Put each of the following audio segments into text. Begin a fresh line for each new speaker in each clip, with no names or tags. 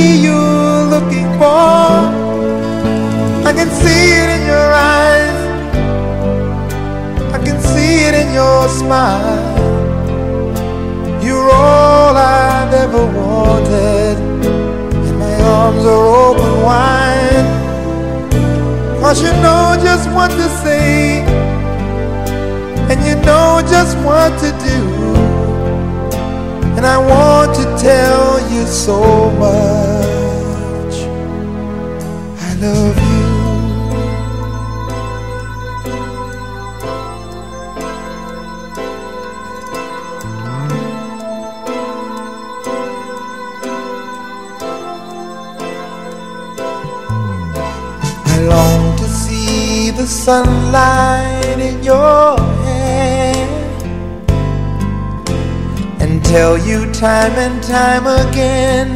You're looking for. I can see it in your eyes. I can see it in your smile. You're all I've ever wanted. And my arms are open wide. Cause you know just what to say. And you know just what to do and I want to tell you so much. I love you. I long to see the sunlight in your tell you time and time again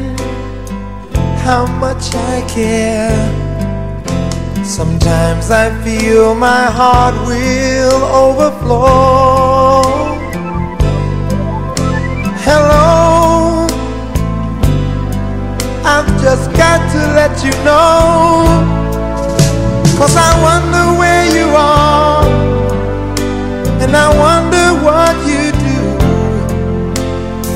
how much I care. Sometimes I feel my heart will overflow. Hello, I've just got to let you know. Cause I wonder where you are, and I wonder what.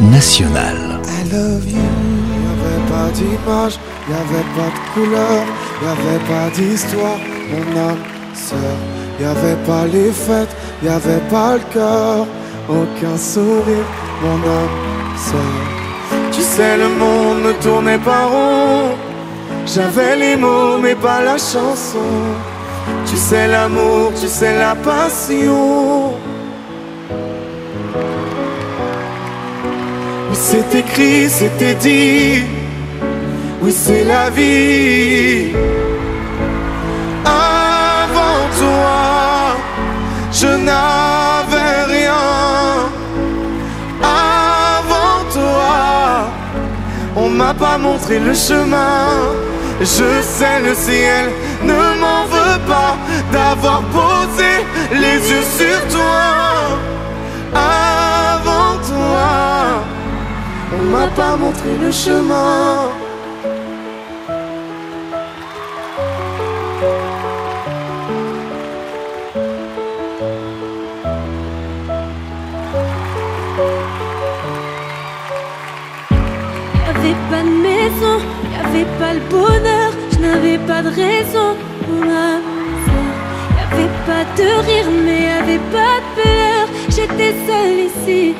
nationale. I love
you. avait pas d'image, avait pas de couleur, il avait pas d'histoire, mon âme sœur. avait pas les fêtes, il n'y avait pas le cœur, aucun sourire, mon âme sœur. Tu sais, le monde ne tournait pas rond. J'avais les mots, mais pas la chanson. Tu sais l'amour, tu sais la passion. c'était dit. Oui, c'est la vie. Avant toi, je n'avais rien. Avant toi, on m'a pas montré le chemin. Je sais le ciel ne m'en veut pas d'avoir posé les yeux sur toi m'a pas montré le chemin.
Y'avait pas de maison, y'avait pas le bonheur, je n'avais pas de raison pour Y'avait pas de rire, mais y'avait pas de peur j'étais seule ici.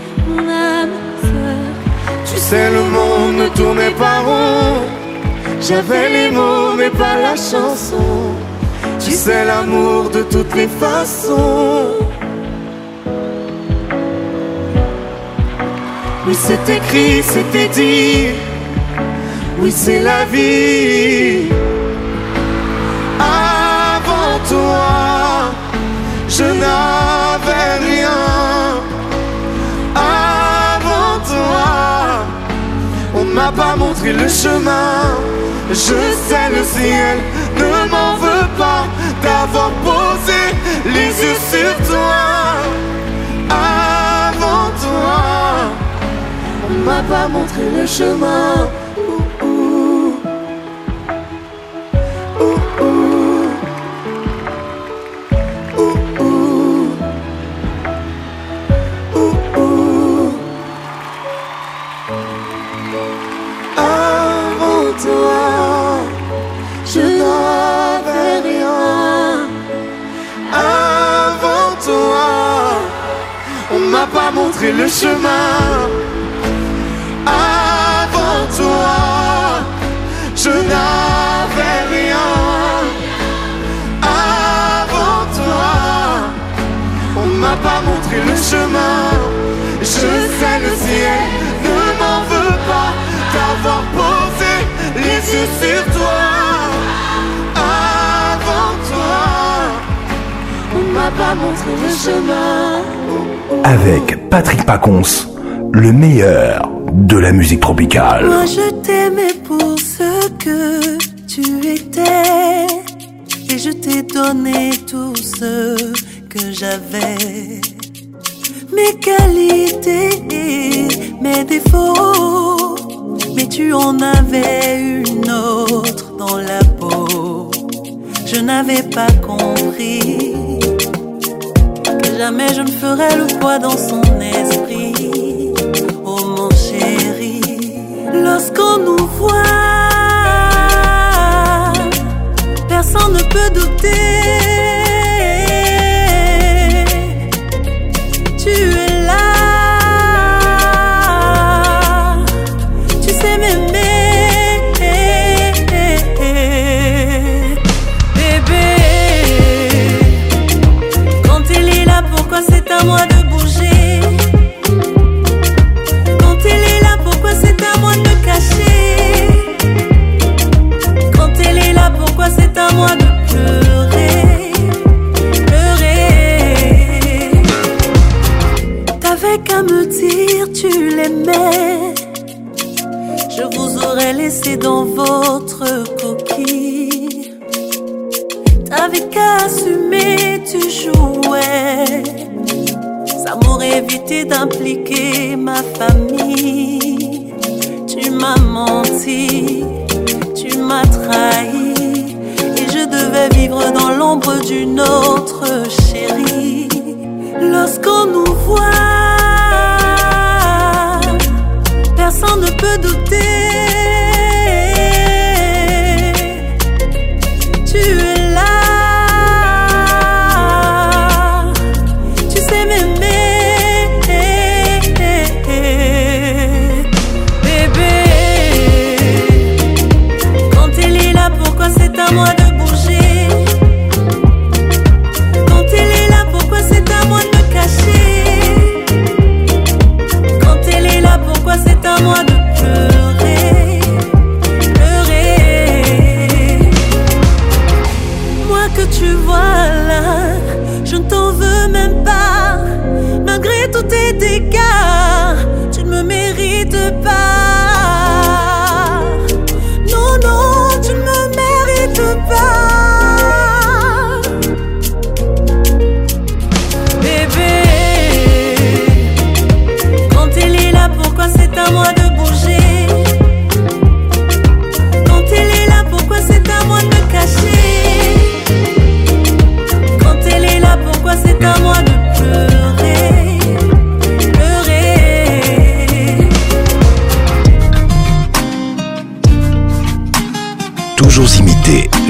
C'est le monde ne tournait pas rond. J'avais les mots mais pas la chanson. Tu sais l'amour de toutes les façons. Oui c'est écrit, c'était dit. Oui c'est la vie. le chemin. Je sais le ciel ne m'en veux pas d'avoir posé les yeux sur toi. Avant toi, on m'a pas montré le chemin. pas montré le chemin Avant toi, je n'avais rien Avant toi, on m'a pas montré le chemin Je sais le ciel ne m'en veut pas D'avoir posé les yeux sur toi va montrer le chemin.
Avec Patrick Pacons, le meilleur de la musique tropicale.
Moi je t'aimais pour ce que tu étais. Et je t'ai donné tout ce que j'avais. Mes qualités et mes défauts. Mais tu en avais une autre dans la peau. Je n'avais pas compris jamais je ne ferai le poids dans son esprit. Oh mon chéri, lorsqu'on nous voit, personne ne peut douter. Je vous aurais laissé dans votre coquille. T'avais qu'à assumer, tu jouais. Ça m'aurait évité d'impliquer ma famille. Tu m'as menti, tu m'as trahi. Et je devais vivre dans l'ombre d'une autre chérie. Lorsqu'on nous voit. Sans ne peut douter.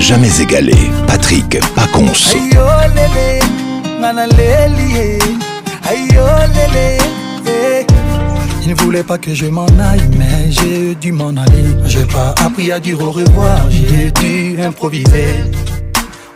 jamais égalé. Patrick Pacons. Oh, eh. oh, eh.
Il ne voulait pas que je m'en aille, mais j'ai dû m'en aller. J'ai pas appris à dire au revoir, j'ai dû improviser.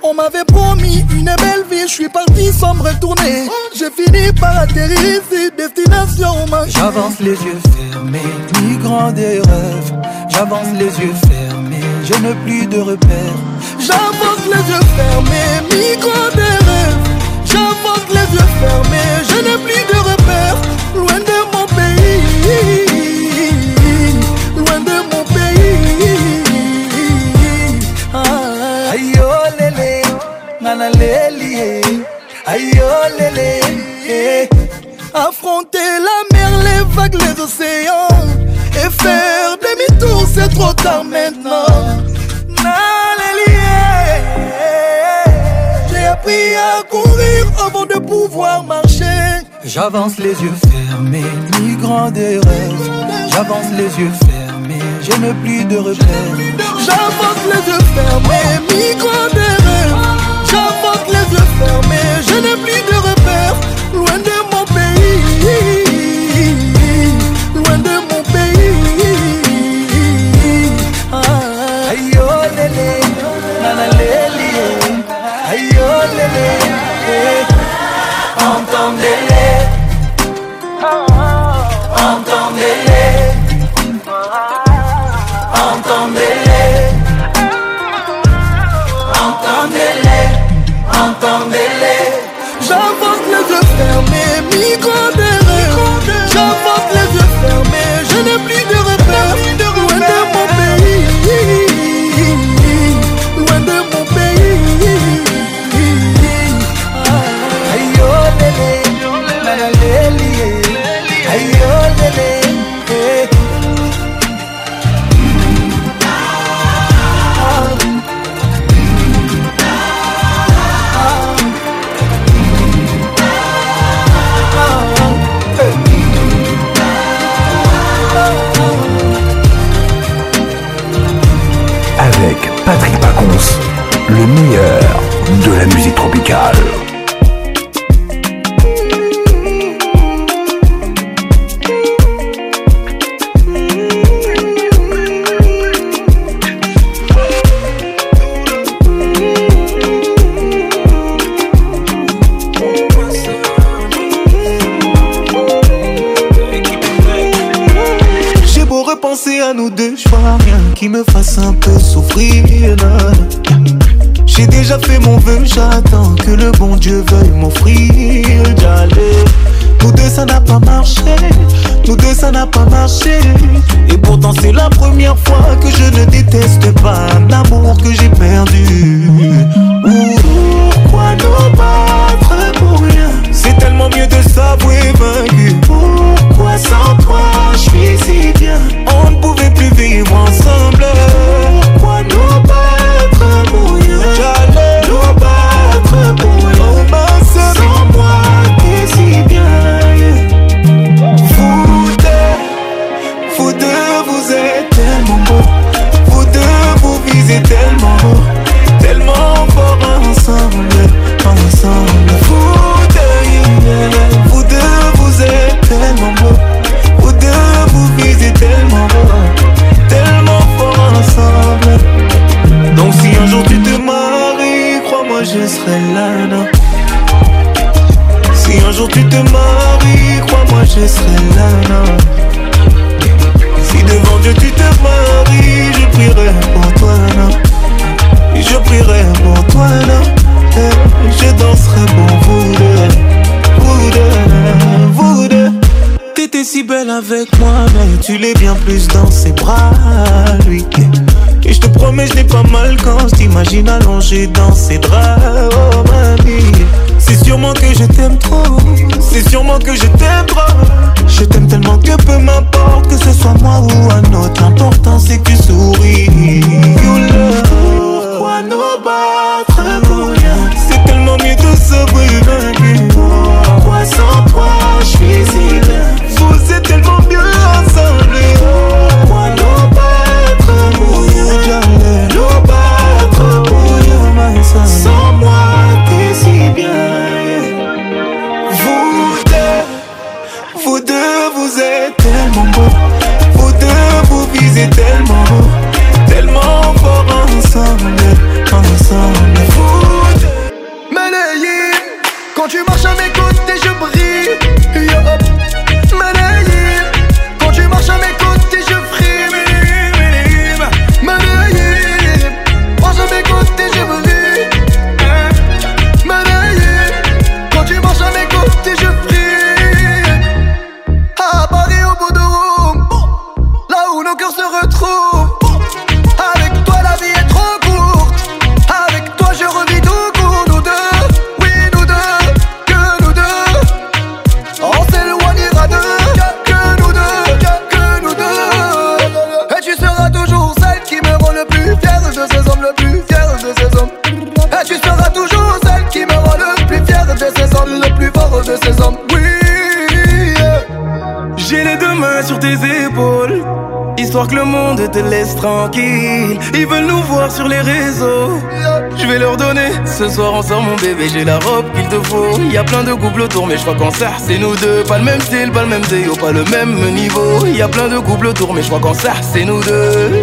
On m'avait promis une belle vie, je suis parti sans me retourner. J'ai fini par atterrir, destination ma
J'avance les yeux fermés, migrant des rêves. J'avance les yeux fermés, je n'ai plus de repères.
J'avance les yeux fermés, micro des rêves. J'avance les yeux fermés, je n'ai plus de repère Loin de mon pays, loin de mon pays. Ah, aïe, oh, lélé, nana, Aïe, oh, lélé. Eh. Affronter la mer, les vagues, les océans. Et faire avant de pouvoir marcher.
J'avance les yeux fermés, migrant des rêves. J'avance les yeux fermés, je n'ai plus de repères.
J'avance les yeux fermés, migrant des rêves. J'avance les yeux fermés, je n'ai plus de repères. Loin de mon pays, loin de mon pays. Ah, oh,
de la musique tropicale.
mon vœu, j'attends que le bon Dieu veuille m'offrir d'aller. Nous deux ça n'a pas marché, nous deux ça n'a pas marché. Et pourtant c'est la première fois que je ne déteste pas l'amour que j'ai perdu.
Pourquoi nous battre pour rien
C'est tellement mieux de s'avouer vaincu.
Pourquoi sans toi je suis si bien
On ne pouvait plus vivre ensemble. tu te maries, crois-moi, je serai là. Si devant Dieu tu te maries, je prierai pour toi, Je prierai pour toi, là. je danserai pour vous deux, vous vous deux. T'étais si belle avec moi, mais tu l'es bien plus dans ses bras, lui. Et je te promets, je n'ai pas mal quand je t'imagine allongé dans ses bras. oh ma vie. C'est sûrement que je t'aime trop. C'est sûrement que je t'aime trop. Je t'aime tellement que peu m'importe que ce soit moi ou un autre. L'important c'est que tu souris. You
love. Pourquoi nous battre
soir on sort mon bébé, j'ai la robe qu'il te faut. Y a plein de couples autour, mais je crois qu'en ça c'est nous deux. Pas le même style, pas le même déo, pas le même niveau. Y a plein de couples autour, mais je crois qu'en ça c'est nous deux.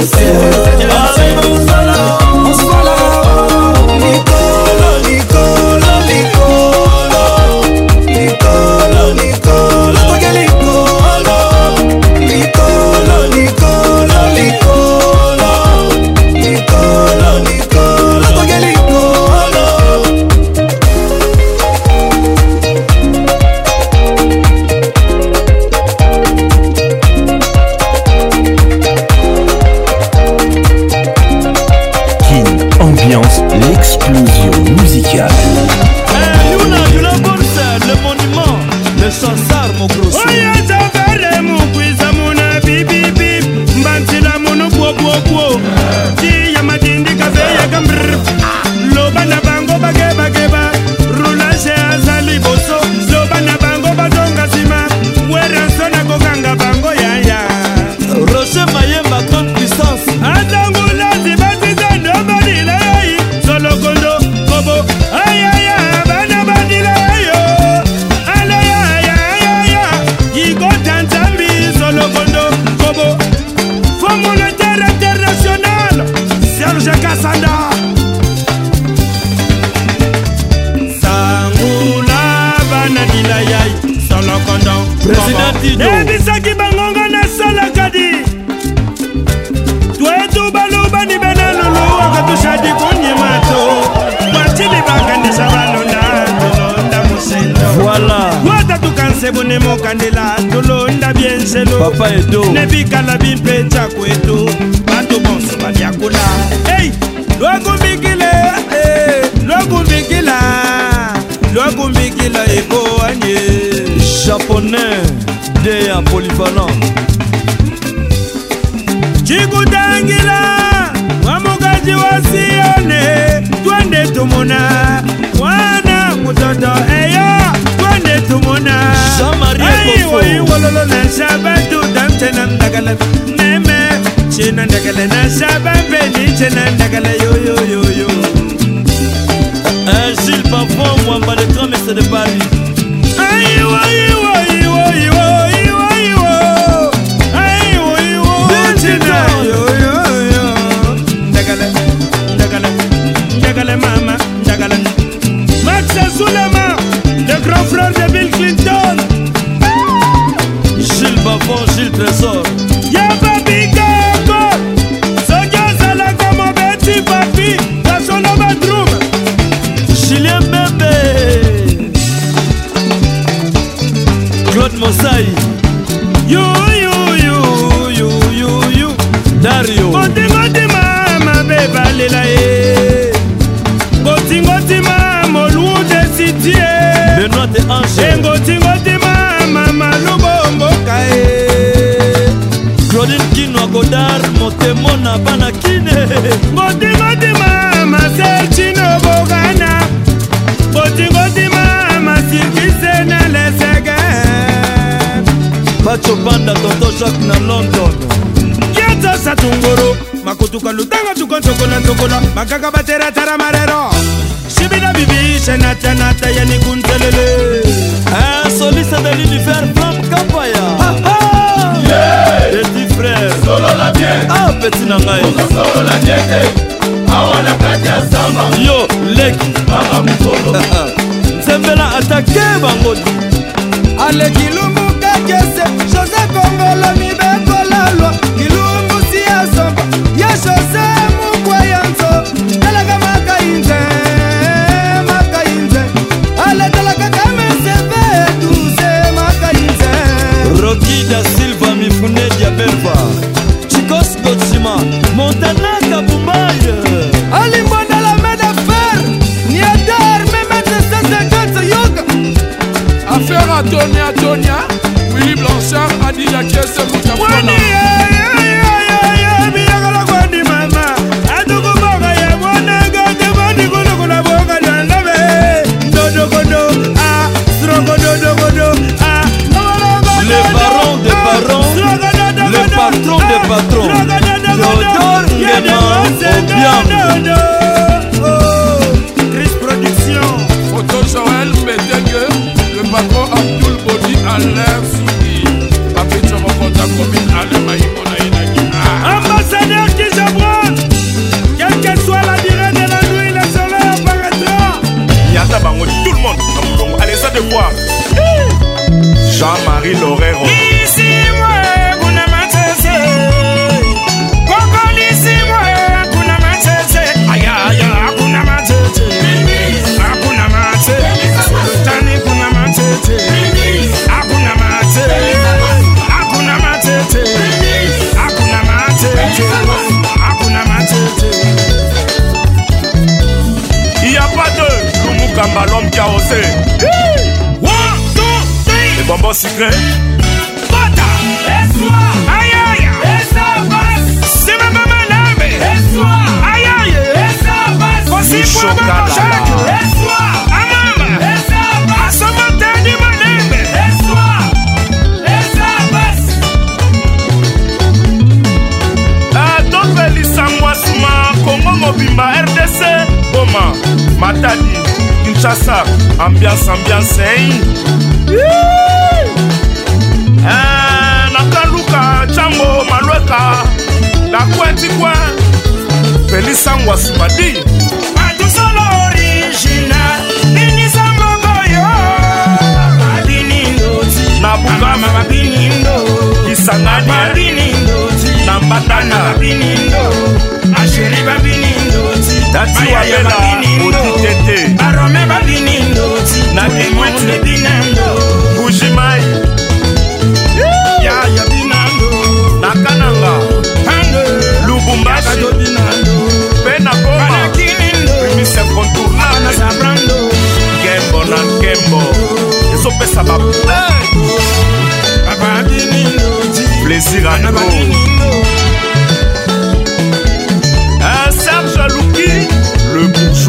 aconteceu. Além dos
I'm chena nagalay. bakaka bateratara marero shibida bibi shenatanata yanikuntelele insoliste eh, de l'univers frank kampaya petit frère solola bien ah petit na ngai osolola bien te awa na kati ya zamba yo leki mama mokolo nzembela atake bango aleki lumu
Kiki da Silva Mifune Diabelva Chicos Gotsima Montana Kabumbaye
Ali Mbondala Meda Fer Niadar Mehmet 750 Yoga
Affaire Antonia Antonia Willy Blanchard Adila Kiese Moutapona
Chris Production
Photo Joël Médègue Le patron Abdul Bodi Alain Soudi Papi Tchomokonda Commune Alain Maïmo Naïnaki
Ambassadeur Kizabron Quelle que soit la durée de la nuit Le soleil apparaîtra
Yata Bango, tout le monde Allez, ça de quoi Jean-Marie Lorero kokamba l'homme carrossé
les
bonbons sucrés
bota eswa ayaya esabas c'est ma maman name eswa ayaya esabas voici pour maman Jacques eswa amama esabas asomatani manembe eswa esabas
atopelisa mwasuma kongo mobimba rdc boma matadi Kinshasa, ambiance, ambiance, hein? Eh, Nakaluka, Chango, Malweka, la Kweti Kwen, Pelisangwa Soumadi.
Adusolo original, Binisango Koyo, Babinindoti, Nabuga, Babinindo, Kisangani, eh? Babinindo, Nambatana,
Babinindo, Asheri Babinindo. natiwa yela otu
tete na demwete
bujimai na kananga lubumbashi
mpe na
goma
primise
contournable
nkembo na
nkembo ezopesa
baplaisir a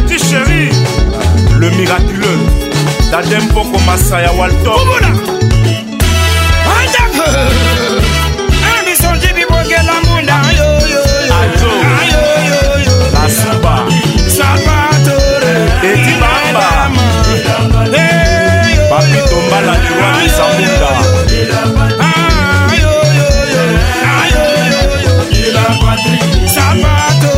petit chéri Le miraculeux d'Adem Poko Masaya Walton Obola Andaka Amison Jibi Boke Lamunda Ajo La Souba Sapatore Eti Bamba Papi Tombala Liwa Mizamunda Ayo Ayo yo, Ayo Ayo yo, Ayo Ayo Ayo Ayo Ayo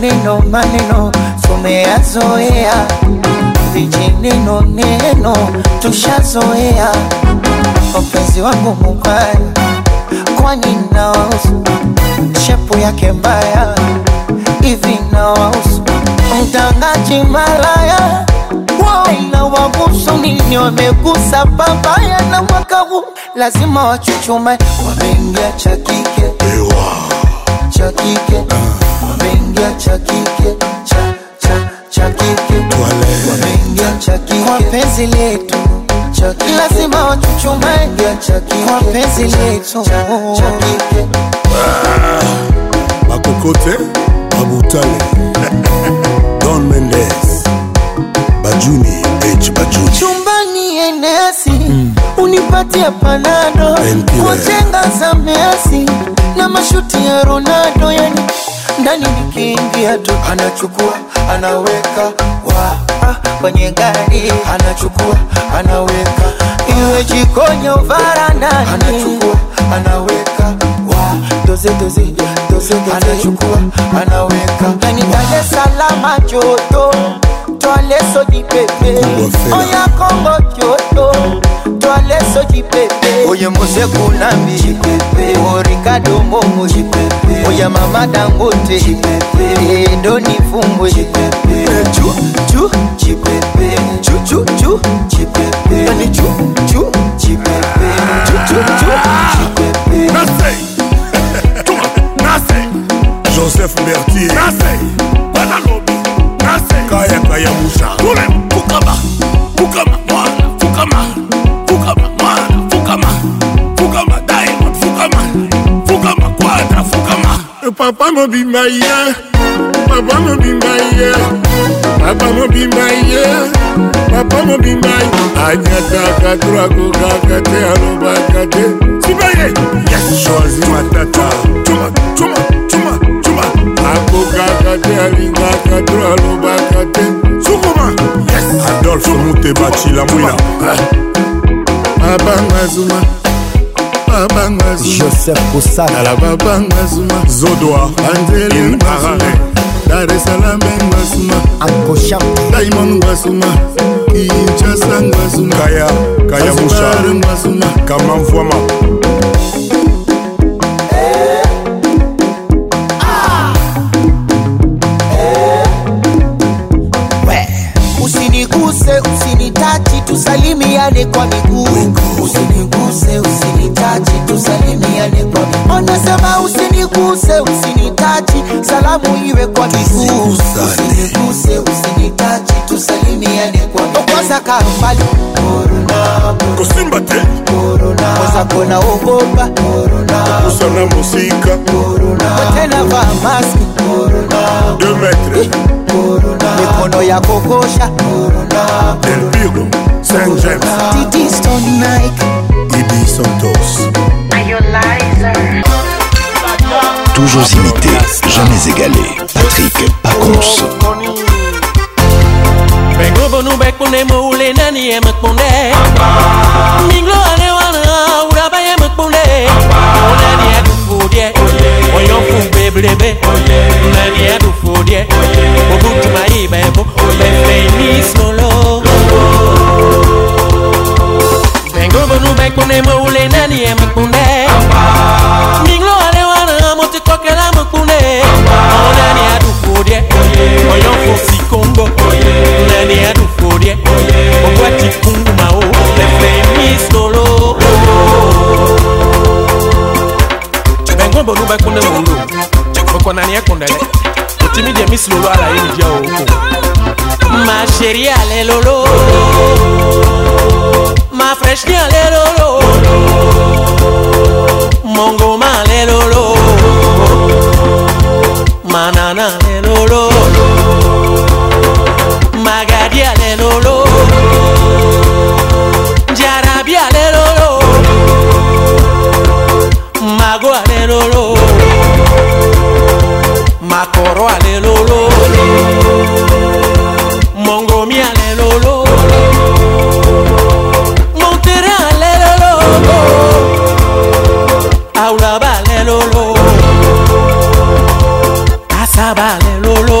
maneno maneno tumeyazoea, vijineno neno tushazoea. opezi wangu mubaya, kwani nawausu shepu yake mbaya hivi nawausu mtangaji malaya na wagusu nini wamegusa babaya na mwakavu lazima wachuchuma wameingia cha kike
cha
kike uh kwa lazima wachuchumae kwa penzi letu ah,
makokote mabutale Don Mendes Bajuni H
Bajuni enesi mm. unipatia panado kwa jenga za Messi na mashuti ya Ronaldo yani ndani nikiingia tu anachukua anaweka wa kwenye gari anachukua anaweka iwe jikoni au varandani anachukua anaweka wa doze doze doze, doze. anachukua anaweka ndani Dar salama Salaam joto Twale soji pepe Oya Kongo Kyoto Twale soji pepe Oye Mose Kulambi O Momo Oya Mama Dangote Doni Fumbwe Chu chu Chu chu chu chu chu Chu chu
chu Joseph Berthier Nasei Panalo ya ngai ya
musa fukama fukama mwana fukama fukama mwana fukama fukama diamond fukama fukama kwadra fukama e papa mobimba ye papa mobimba ye papa mobimba ye papa mobimba ye anyataka twakokaka te alobaka te sibaye yes. choisi matata cuma cuma cuma sukuma akokaka te alingaka to alobaka te sukuma
adolfe muteba cilamwina
babanga eh. zuma babanga joseph
kosanala
babanga zuma zodoa anzelin
arare
dar esalam
ngwasuma akosham
diamond ngwasuma kinchasa
ngwasuma kaya kaya musha
ngwasuma kamamvwama usiniguse, usinitachi, tusalimiane kwa miguu. Usiniguse, usinitachi, tusalimiane kwa miguu. Onasema usiniguse, usinitachi, salamu iwe kwa miguu. Usiniguse, usinitachi, tusalimiane kwa miguu. Okosa kambali korona,
kusimba te
korona, kosa kona korona,
musika
korona, tena vaa maski korona,
2 metres eh. mikono ya kokosha
Del Pigo, St. James Titi Stone Nike Ibi Santos Ayolizer Toujours
imité, jamais égalé Patrick Pacons Beko bonu bek pune moule nani emet pune Minglo ane wana ura bay emet pune Mone ni on Oyon fube leblebe
nani adufudye obutuma ibebo befeinismolo bengobonu bekune moule nani emikunde minglo alewana motikokela mokunde onani oh, adufudye oyonfosi kongo nani adufudye obwatikungumao befeinismolo bengobonu bekune moulu nkonani ekundele otimidie misilolo alaye nidia oko masheri alelolo mafreshni alelolo mongoma alelolo manana alelolo magadi alelolo njarabi alelolo mago alelolo akɔrɔ ale lolo mɔngomi ale lolo mɔntere ale lolo awulaba ale lolo asaba ale lolo.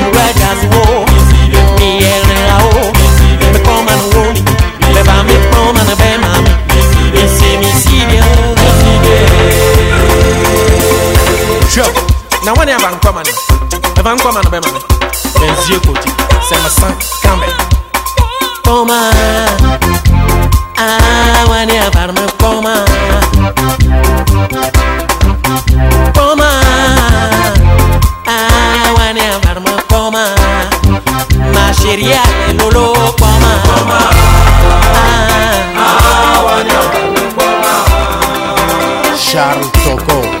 na wane avankwa mane avankwa mane bɛ mane benzie koti sɛmasan
kan bɛ kɔma ah wane avarme kɔma kɔma ah wane avarme kɔma ma sheria lolo kɔma kɔma ah ah wane avarme kɔma Charles Tocot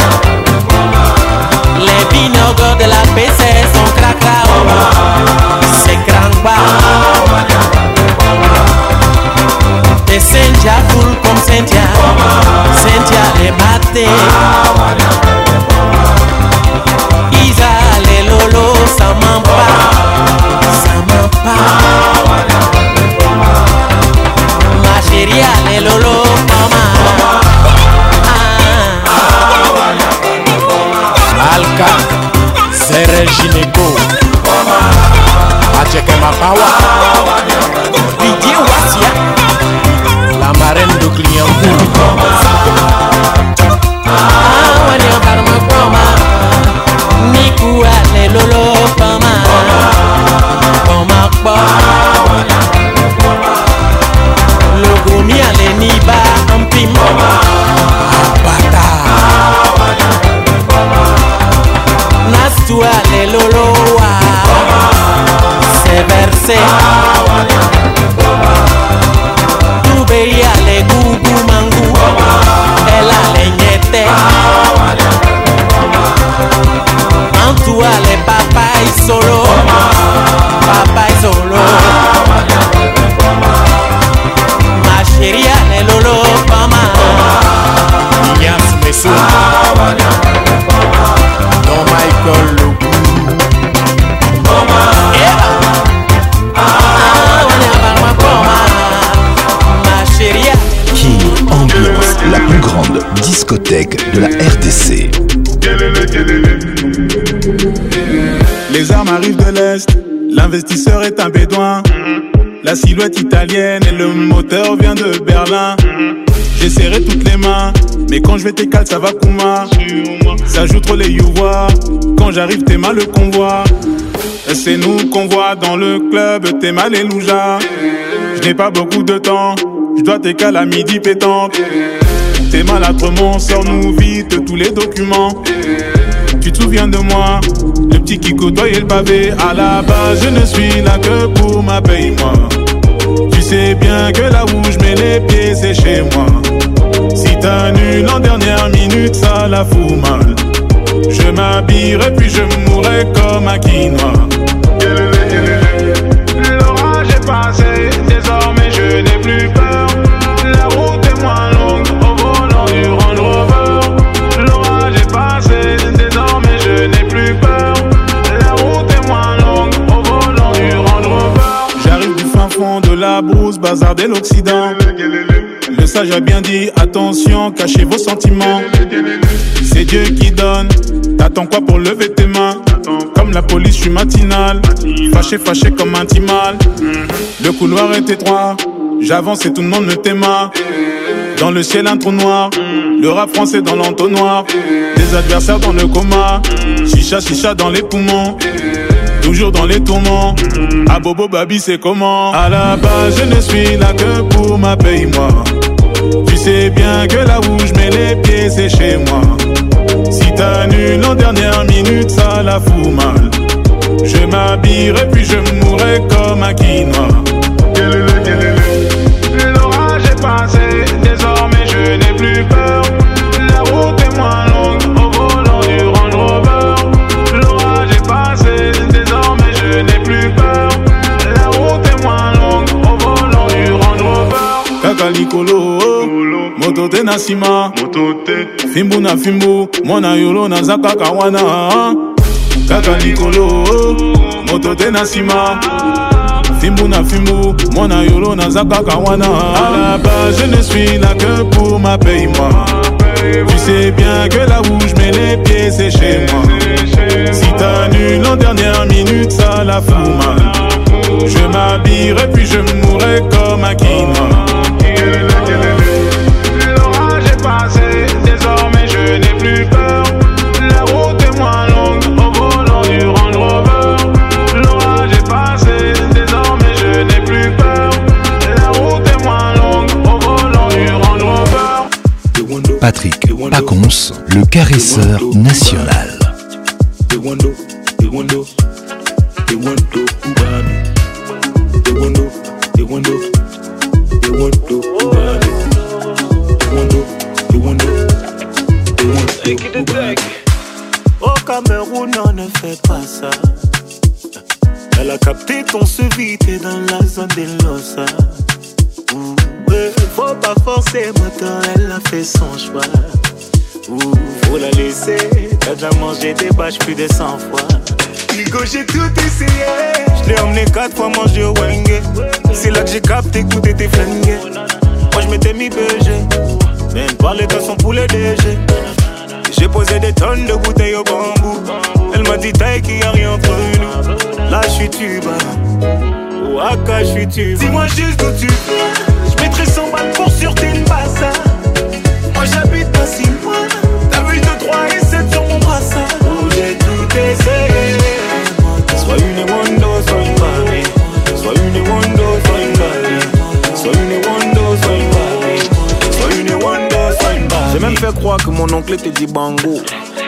les vinaigres de la PC sont cracra. Oh, Se crampa Te sentia full comme sentia. Sentia les maté. Isa les lolo, ça m'en pas.
malka zere
gineco aceke mapawa didie wasia la marraine de cliencourt awani obaruma kpoma niku alelolo kpoma kpoma kpɔ logomi ale niba mpimo. Yeshua lelolowa Se verse Tubei ale gugu mangu El aleñete Antua le papa y solo Papa y solo Masheria lelolo pama Yas mesu Awa nyampe pama Michael
la plus grande discothèque de la RDC. Les armes arrivent de l'Est, l'investisseur est un bédouin. La silhouette italienne et le moteur vient de Berlin. J'ai serré toutes les mains, mais quand je vais t'écaler, ça va moi ça trop les youvois. Quand j'arrive, t'es mal le convoi. C'est nous qu'on voit dans le club, t'es mal et louja. Je n'ai pas beaucoup de temps, je dois tes à midi pétante. T'es mal à nous vite tous les documents. Tu te souviens de moi, le petit qui côtoyait le pavé. À la base, je ne suis là que pour ma paye, moi. Tu sais bien que là où je les pieds, c'est chez moi en dernière minute, ça la fout mal. Je m'habillerai puis je mourrai comme un quinoa. L'orage est passé, désormais je n'ai plus peur. La route est moins longue au volant du Range Rover. L'orage est passé, désormais je n'ai plus peur. La route est moins longue au volant du Range Rover. J'arrive du fin fond de la brousse, bazar de l'Occident. Le sage a bien dit attention, cachez vos sentiments. C'est Dieu qui donne. T'attends quoi pour lever tes mains Comme la police, je suis matinal. Fâché, fâché comme un timal. Le couloir est étroit. J'avance et tout le monde me téma. Dans le ciel, un trou noir. Le rap français dans l'entonnoir. Des adversaires dans le coma. Chicha, chicha dans les poumons toujours dans les tourments. À ah, Bobo Babi, c'est comment À la base, je ne suis là que pour ma paye, moi. C'est bien que là où je mets les pieds, c'est chez moi. Si t'annules en dernière minute, ça la fout mal. Je m'habillerai puis je mourrai comme un quinoa. L'orage est passé, désormais je n'ai plus peur. La route est moins longue au volant du Range Rover. L'orage est passé, désormais je n'ai plus peur. La route est moins longue au volant du Range Rover. Cacalicolo moto te na nsima fimbu na fimbu mwana yolo naza kaka wana kaka likolo moto te na nsima fimbu na fimbu mwana yolo naza kaka wana alaba je ne suis là que pour ma paye moi Tu sais bien que là où je mets les pieds c'est chez moi Si t'annules en dernière minute ça la fout mal Je m'habillerai puis je mourrai comme un quinoa plus peur. La route est moins longue au volant du Range Rover. L'orage est passé, désormais je n'ai plus peur. La route est moins longue au volant du Range Rover. Patrick Pacons, le caresseur national. Je plus des 100 fois. Ligo j'ai tout essayé. Je l'ai emmené 4 fois manger au Wenge. C'est là que j'ai capté que tout était Moi, je m'étais mis BG. Même parler de son poulet DG. J'ai posé des tonnes de bouteilles au bambou. Elle m'a dit, taille qu'il y a rien entre nous. Là, je suis tuba. Ouaka je suis tuba. Dis-moi juste d'où tu viens. Je mettrai 100 balles pour sur une bassa. Moi, j'habite dans 6 mois. T'as vu de 3 et 7 sur mon brassard. J'ai même fait croire que mon oncle était dit bango.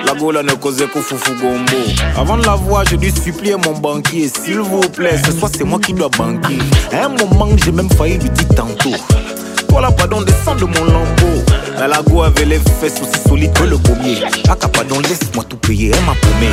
La là ne causait qu'au foufou gombo. Avant de la voir, j'ai dû supplier mon banquier. S'il vous plaît, ce soir c'est moi qui dois banquer. À un moment, j'ai même failli lui dire tantôt. Toi là, pardon, descends de mon lambeau. la go avait les fesses aussi solides que le pommier. Aka, ah, pardon, laisse-moi tout payer, elle m'a paumé.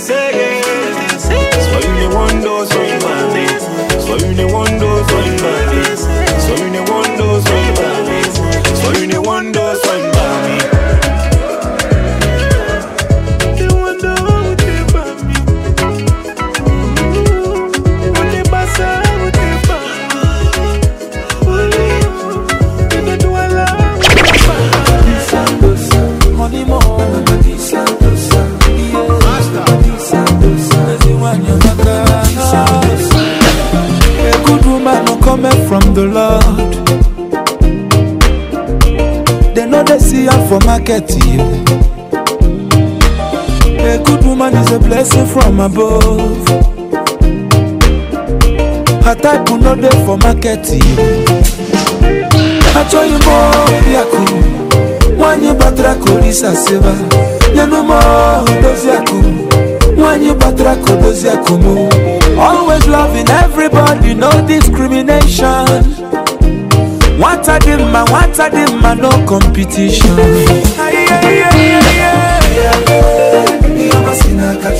say Kati. A good woman is a blessing from above. Her type will not there for marketing. achoyimbo yaku nwanyi batara kolisa seba nyanumo dozi yaku nwanyi batara kodozi yakumu always loving everybody no discrimination What a dimma, what a dimma, no competition. Yeah, yeah, yeah, yeah, yeah. yeah. yeah. yeah. yeah. yeah. yeah. yeah.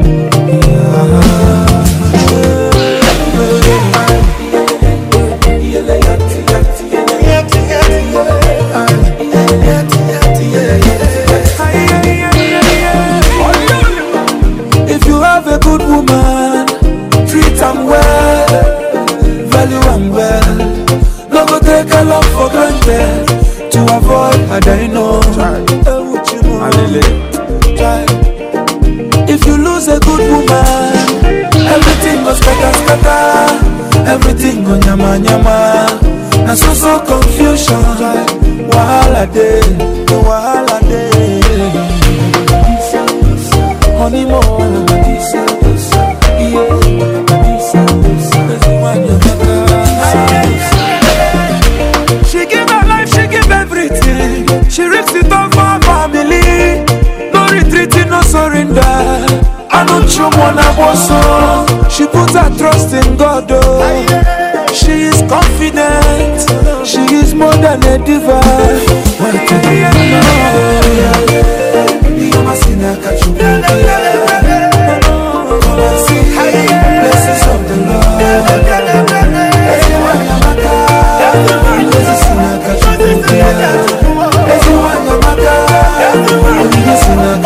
dino. Alele. Try. If you lose a good woman, everything goes scatter, scatter. Everything go nyama, nyama. Na so so confusion. Wahala day, wahala day. Honeymoon. Chumona Boso. Oh. She puts her trust in God. Oh. She is confident. She is more than a diva. Wait till the end. You're my sinner, catch you. See, blessings of the Lord. Everyone, I'm a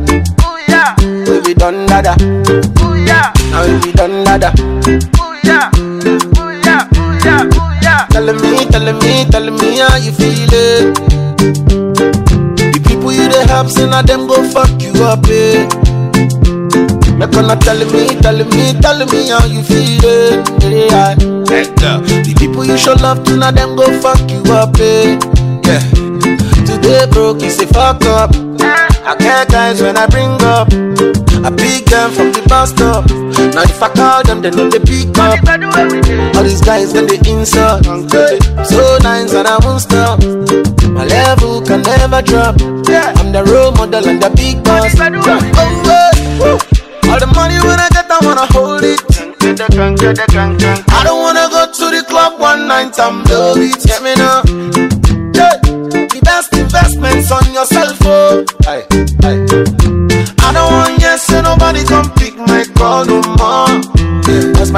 delay. The people you dey help, say now them go fuck you up, eh. Make una tell me, tell me, tell me how you feel it. Yeah. The people you show love to, now them go fuck you up, eh. Yeah. Today broke you say fuck up. I care guys when I bring up. I pick them from the bus stop. Now if I call them, they know they pick up. All these guys then they insult. So nines and I won't stop. My level can never drop. I'm the role model and the big boss. Oh, oh, oh, All the money when I get, I wanna hold it. I don't wanna go to the club one night and blow it. Get me now. The best investments on your cell phone.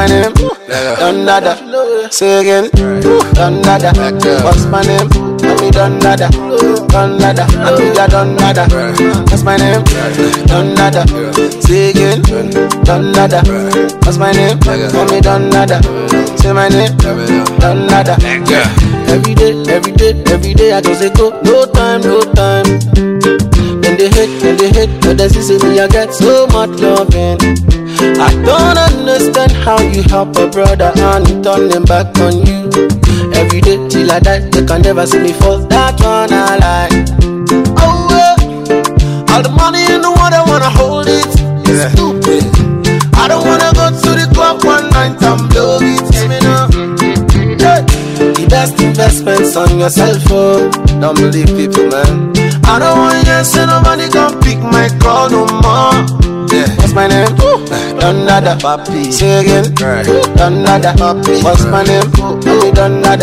my name? Done nada. Say again. Done nada. What's my name? I be done nada. I be ya What's my name? Done Say again. Done What's my name? I be done Say my name. Done Every day, every day, every day I just go. No time, no time. Then they hate, then they hate, but they see me I get so much loving. I don't understand how you help a brother and you turn them back on you. Every day till I die, they can never see me fall. That one I like. Oh, uh, all the money in the world, I wanna hold it. Yeah. Stupid. I don't wanna go to the club one night and blow it. Me now. Yeah. The best investments on yourself, oh. Don't believe people, man. I don't want yes, say nobody can pick my call no more. Yeah. my name? What's my name? my name? my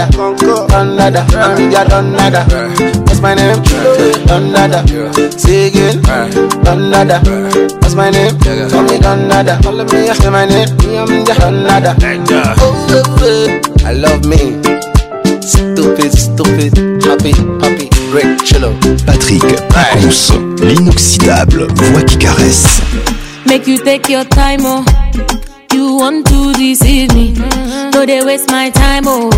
name? I love me. Stupid, stupid, happy, happy, great, Patrick Pacons, l'inoxydable voix qui caresse.
Make you take your time, oh. You want to deceive me. Mm-hmm. No, they waste my time, oh.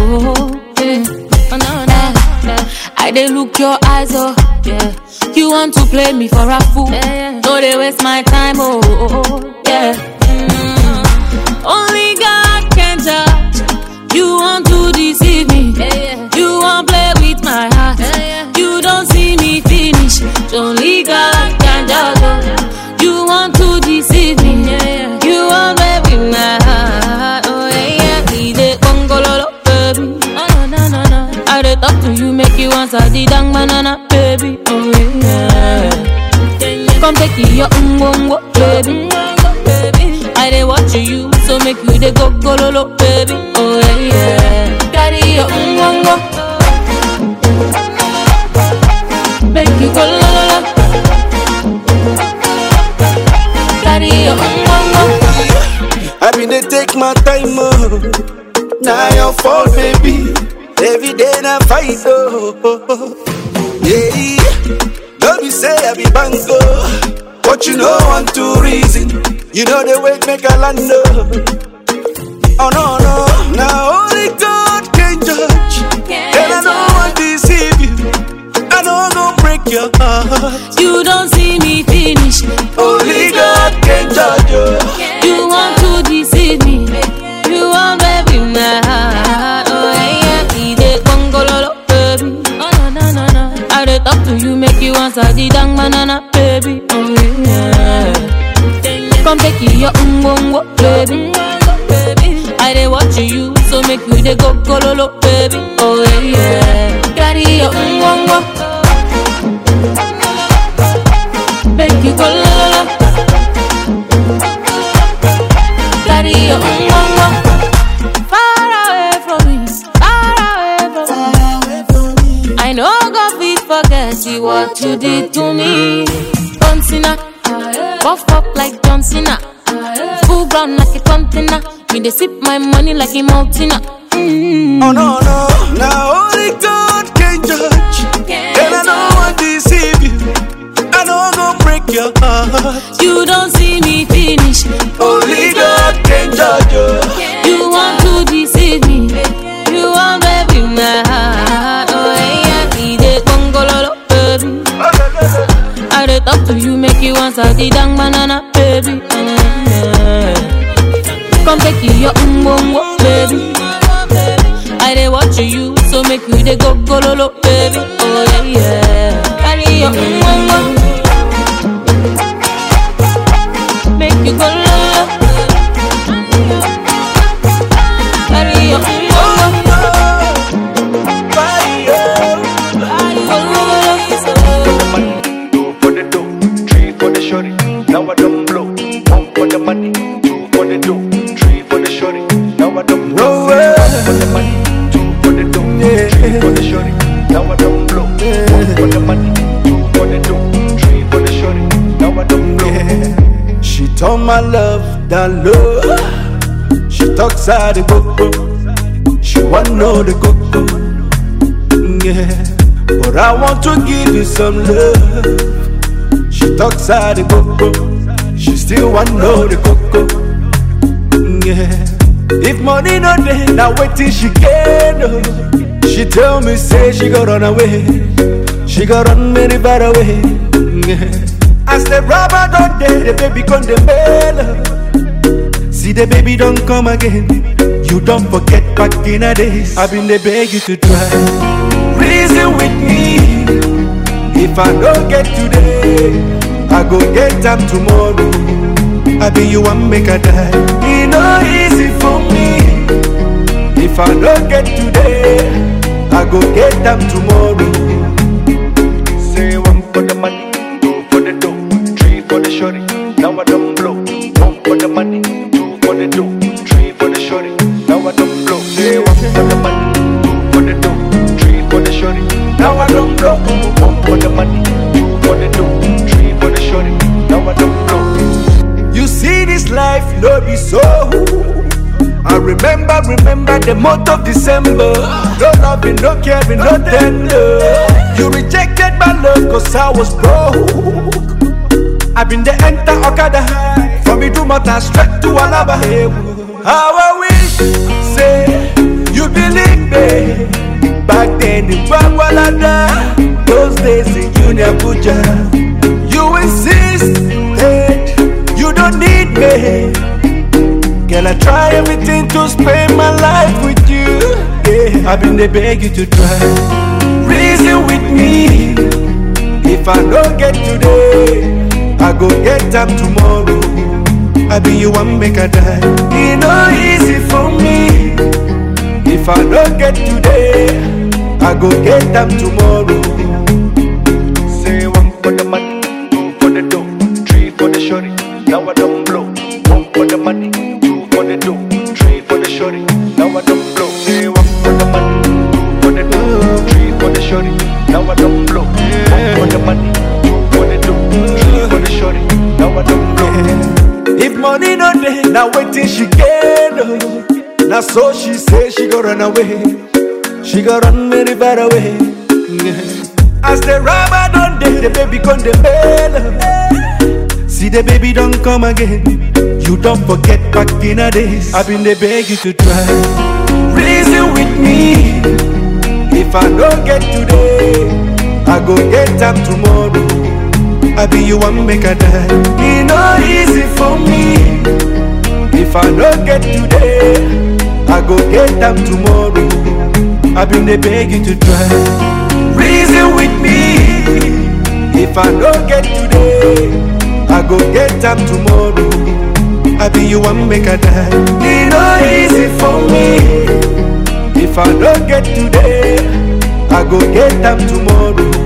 Yeah. oh no, no, ah, no. Ah. I they look your eyes, oh. Yeah. You want to play me for a fool. Yeah, yeah. No, they waste my time, oh. Yeah. Mm. Only God can judge. You want to. you once I did dang banana, baby. Oh yeah. Come take you your umbongo, baby. I dey watch you, so make you dey go go lolo, baby. Oh yeah. Carry your umbongo. Make you go lolo. Carry your umbongo.
I been dey take my time, oh. Now your fault, baby. Every day na fight, oh, oh, oh. oh, oh. Yeah, don't be say I be bango. Oh. But you know one to reason. You know the way make a land, oh. Oh no no, now only God can judge. Can and I know I deceive you. I know go break your heart.
You don't see me finish.
Only God can judge you.
You want you want I did dang banana, baby. Oh yeah. Come take you your ungongo, baby. I dey watch you, so make you dey go go kololo, baby. Oh yeah. Carry your ungongo. what you did to me. John Cena, buff up like John ah. Cena. Full grown like a container. Me they sip my money like a mountain.
Mm. Oh no no, now only God can judge. Can and I know I deceive you. I know I'm gonna break your heart. You
don't see me finish.
Only God can judge.
talk to you, make you want a dang banana, baby. Come take you your umbongo, baby. I dey watch you, so make you dey go go lolo, baby. Oh yeah, yeah. Carry your umbongo, make you go lolo.
my love, that love. She talks out the go She want know the coco, Yeah, but I want to give you some love. She talks out the go She still want know the coco. Yeah, if money no day, now wait till she get. No. She tell me say she go run away. She go run very far away. Yeah. As the rubber not day, the baby come the bail. See the baby don't come again. You don't forget back in a days. I've been the beg you to try. Reason with me. If I don't get today, I go get up tomorrow. I be you one make a die. It no easy for me. If I don't get today, I go get them tomorrow. for the shorty, now I don't blow. One for the money, two for the dough, three for the shorty, now I don't blow. Yeah, one for the money, two for the dough, three for the shorty, now I don't blow. One for the money, two for the dough, three for the shorty, now I don't blow. You see this life, know be so. I remember, remember the month of December. No loving, no caring, no tender. You rejected my love cause I was broke. I have been the enter Okada. For me to matter straight to Alaba. How I wish, say, you believe me. Back then in Bagwalada, those days in Junior Abuja. You insist, hey, you don't need me. Can I try everything to spend my life with you? I've been the beg you to try. Reason with me if I don't get today. I go get them tomorrow. I be you one make a die. It no easy for me. If I don't get today, I go get them tomorrow. Now waiting she get oh. Now so she say she go run away She go run very far away way. As the rubber done day, the baby come the bell. See the baby don't come again You don't forget back in a days I've been they beg you to try Reason with me If I don't get today I go get time tomorrow I be you one make a die It not easy for me if I don't get today, I go get them tomorrow. I've been they beg you to try. Reason with me. If I don't get today, I go get them tomorrow. I be you one make a die. It no easy for me. If I don't get today, I go get them tomorrow.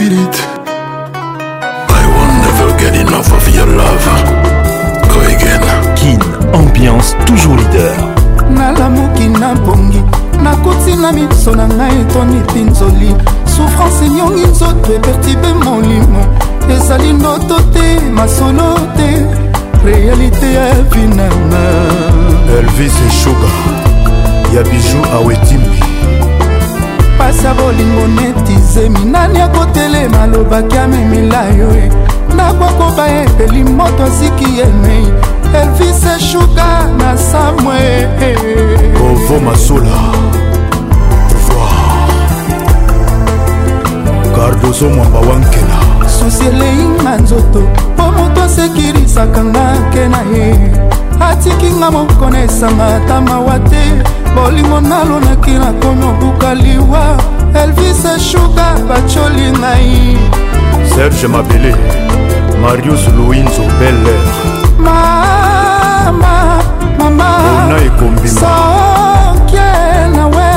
feel it I will never get enough of your love Go again
Kin, ambiance toujours leader
nalamuki nabongi nakoti na miso na ngai etoni pinzoli souffrance enyongi nzoto epertibe molimo ezali ndoto te masolo te réalité
ya vinanga elvis eshuga ya bijou awetimbi
makasi ya bolingo neti zemi nani akotelema alobaki amemela yo e eh. nakokoba epeli moto asiki emei
elvis eshuka na samwe eh. ovo masula cardoso mwamba
wankela susi elei na nzoto mpo moto asekirisaka nga ke na ye atiki nga moko na esanga ata mawa te bolingo nalonaki nakomi obuka liwa elvis eshuka bacoli ngai
serge mabele marius louinzo beller
mama mama sokie nawe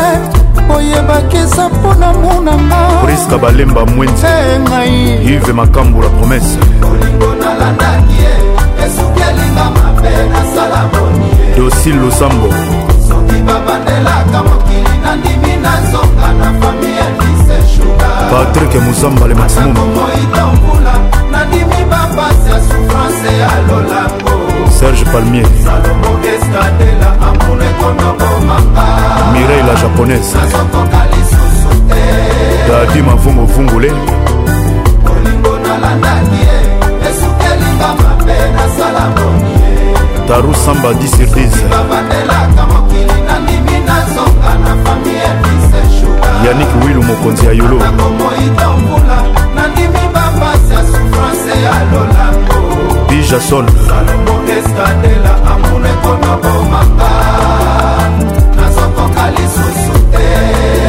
oyebakisa mpona munanga priska
balemba mwenzi ngai ive makambo la promese olingo nalandaki esukelinga mabe nasala boni dosil losambo bakonzi babandelaka mokili nandimi nazonga na fami ya liseshuga patrik mozambale maximummoitambula nandimi bapasi ya souffrance ya lolango serge palmier salomogeskadela amuna ekondobomaka mirei la japonaise nazokoka lisusu te dadi mavunguvungule olingo nalandaki e esukelinga mabe nasala moni taru samba 10 sur 10 yanik wilu mokonzi ya yolo bijason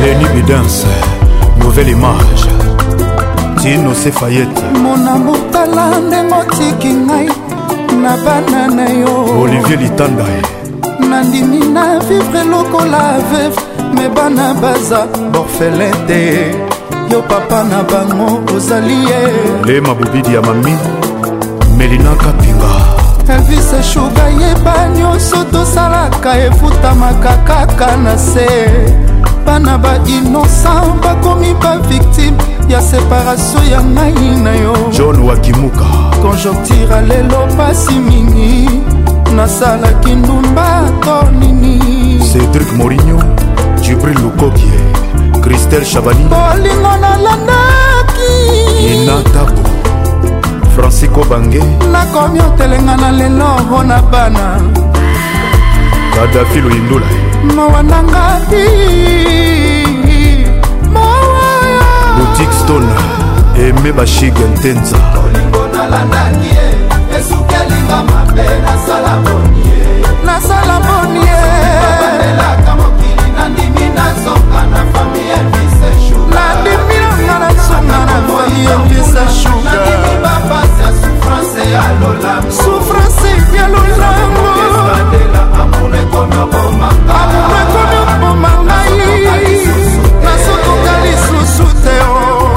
leni bidance nouvelle image tino sefayete
mona motala ndengo tiki ngai na
bana na yo olivier litanda
nandimi na vivre lokola veve me bana baza borfelin te yo papa na bango ozali ye
le mabobidi ya mami melina kapinga
elvis eshuga yeba nyonso tosalaka efutamaka kaka na se bana bainocent bakomi bavictime ya separatio ya ngai na yo
john wakimuka
konjoktira lelo pasi mingi nasalaki ndumba to nini
cedrik morinio jibril lukokie kristel chabani
bolingo nalandaki
inatabo francisco bange
nakomi otelenga na lelo mpo na bana
kadafi
loyindula mowananga i
dikstone eme bashige ntenza olingo nalandaki ye esukelinga mabe nasala boni ye nasala boni yeelaka mokili
nandimi nazonga na fami elvisesu nandimi nanga nazonga na fami elvisesuga bapasi ya souffrance ya lolango souffrance ya lolango amour ekoma bomanga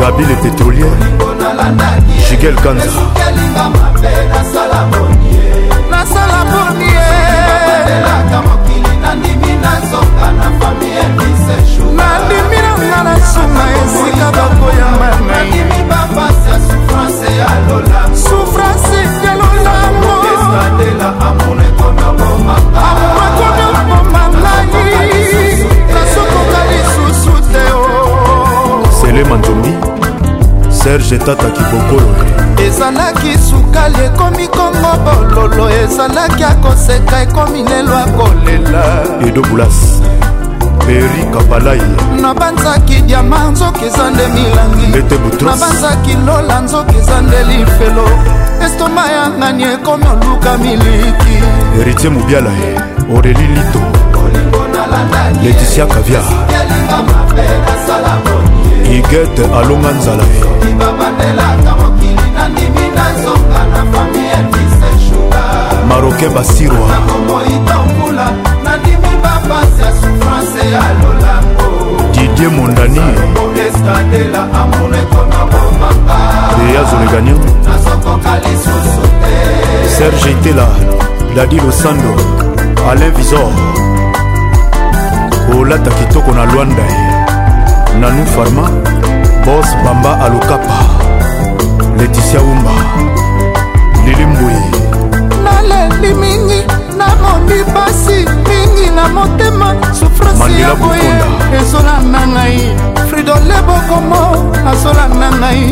mabile pétrolière jigel kanza nasala nandimi nanga na sunga esika bakoyamba nai souffrance elolango
oh. Sele Manzumbi serge tataki bokolo ezalaki sukali ekomi kongo bololo ezalaki akoseka ekomi lelo akolela edobulas peri kapalai
nabanzaki diama nzoki eza nde milangi nabanzaki lola nzoki eza nde lifelo estoma yangani ekomi oluka miliki heritier
mobiala oreli lito leticia kavia igete alonga nzala ye maroke basirwa didie mondani eyazolegania serge itela dadi losando alain visor olata kitoko na lwanda ye nanu farma bos bamba alokapa leticia umba lili mbui
naleli mingi namoni pasi mingi na motema sufrasi ya
boye
ezolanda ngai fridole bokomo azolanda ngai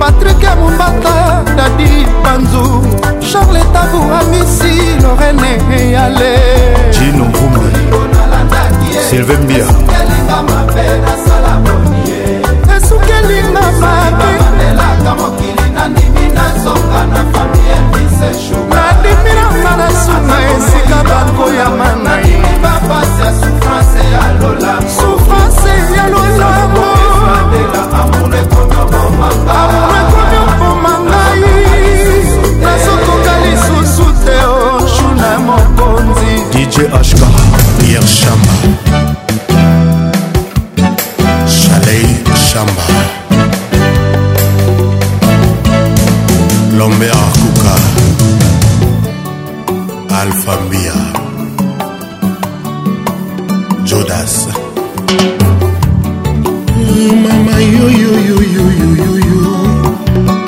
patrik ya mombata dadi panzu charle tabu amisi lorene eyale
jino mvumbi sylvain mbia namelaka mokili nandimi nazonga na fami ya liseshu nandimi nanga na suna esika bakoyama na ye bapasi ya souffrance ya lola lombe akuka alpha mbia jodas mama yoyoyoyoyoyo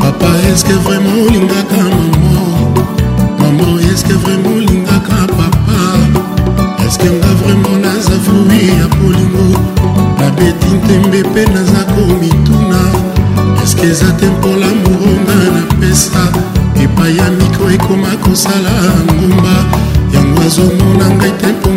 papa eske vraiment olingaka mama mama eske vraiment olingaka papa eske nga vraiment naza fruit ya bolingo nabeti ntembe mpe na kosala ngumba yango azomona ngai te mpo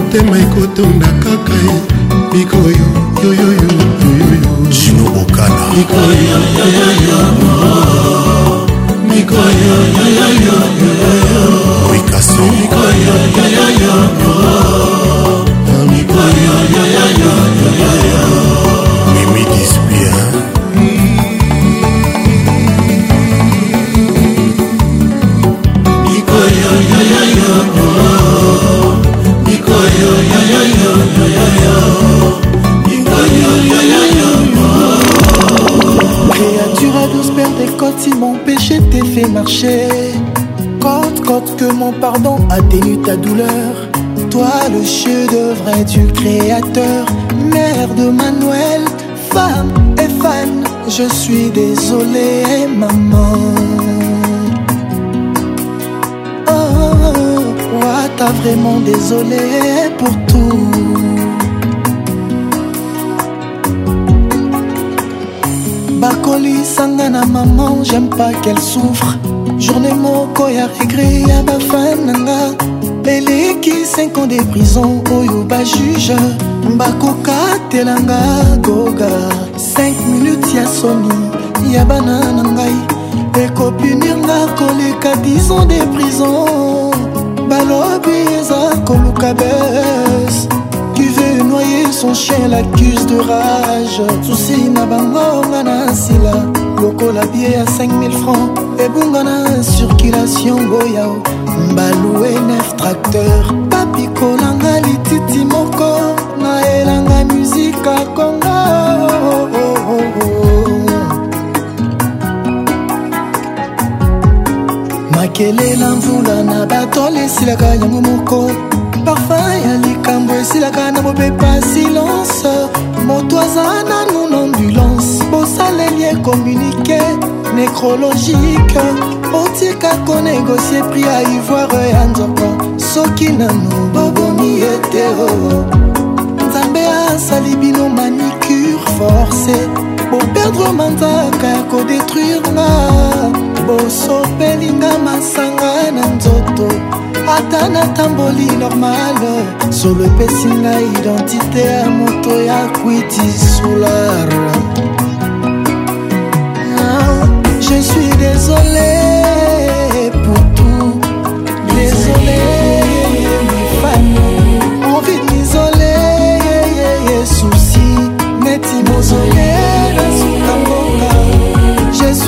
motema ekotonda kaka ye mikoyo
douleur. Toi, le chef vrai du créateur, mère de Manuel, femme et fan. Je suis désolé, maman. Oh, t'as vraiment désolé pour tout. Bakoli sangana maman, j'aime pas qu'elle souffre. Journée koya ya à ma fin 5 ans de prison oyo bajuge bakokatelanga goga 5 minutes ya soni ya bana na ngai ekopunirnga koleka 10 ans de prison balobi eza koluka bese cuve noyer son chien l'accuse de rage susi na bangonga na nsila lokola bie ya 5000 francs ebunga na circulation goyao mbalue 9 tracteur napikolanga lititi moko naelanga muzika konga oh, oh, oh, makelela mvula na batole esilaka yango moko parfum ya likambo esilaka na mopepa silence moto aza nanu na ambulance bosaleli ekomunike nekrologike otika konegosie pri ya ivoire ya nzoko soki nanu boni etero nzambe asali bino manicure force boperdre manzaka ya kodetruire nga bosopelinga masanga na nzoto ata natamboli normal solo epesi ngai identite ya moto ya kwiti solar ah, je suis désolé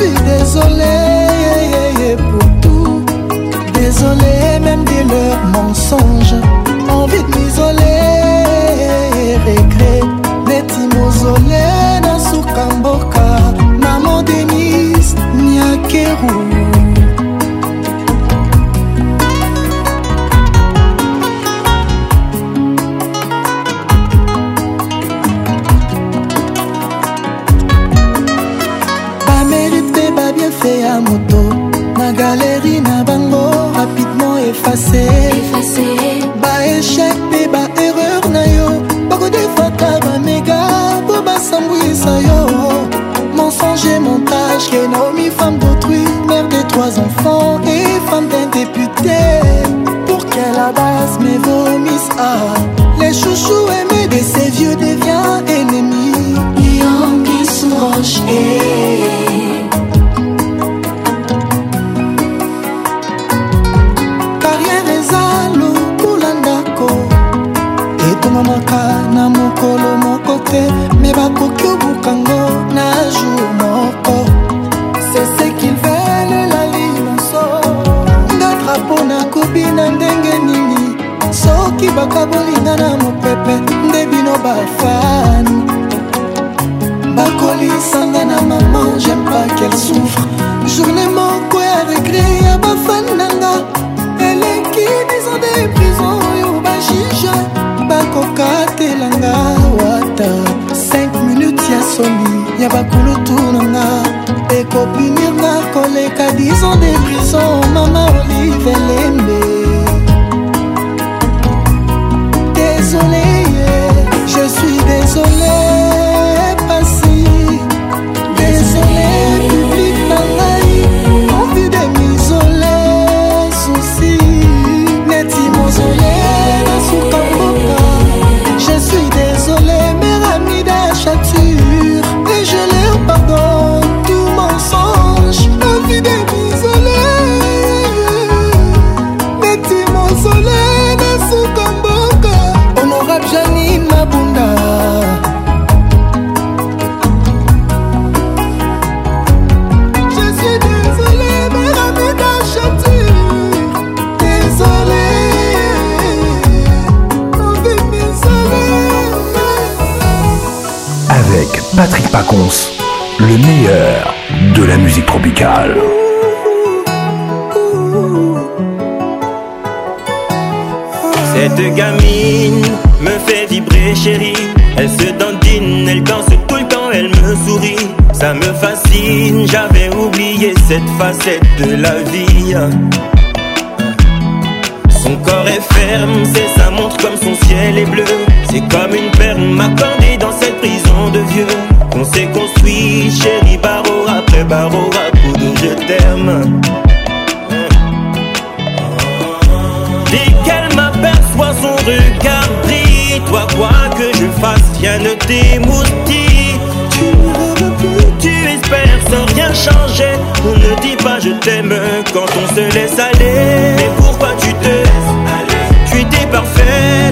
suis désolé pour tout, désolé même de leurs mensonges. se baeshek mpe baerreur na yo bakodefaka bamega mpo basambwisa yo mensonge montage kenomi femme d'autrui mère de trois enfants et femme d'un député pour qu'elle abasse mes vomis ah les chouchous aimés de ces vieux devient ennemi
Young is roche eh.
ekomonaka na mokolo moko te me bakoki obukango na jour moko sese kilvele la lilanso ndatra mpo nakobi na ndenge nini soki bakabolinga na mopepe nde bino bafa bakulutu nanga ekopinir na koleka dizo de prison mama olive lembe
le meilleur de la musique tropicale.
Cette gamine me fait vibrer, chérie. Elle se dandine, elle danse tout le temps, elle me sourit. Ça me fascine, j'avais oublié cette facette de la vie. Son corps est ferme, c'est sa montre comme son ciel est bleu. C'est comme une perle m'accordée dans cette prison de vieux. C'est construit, chérie, barreau après barreau, à coup de je t'aime. Dès qu'elle m'aperçoit, son regard brille. Toi, quoi que je fasse, rien ne t'émoustille. Tu ne plus, tu espères sans rien changer. On ne dis pas je t'aime quand on se laisse aller. Mais pourquoi tu te laisses aller Tu t'es parfait.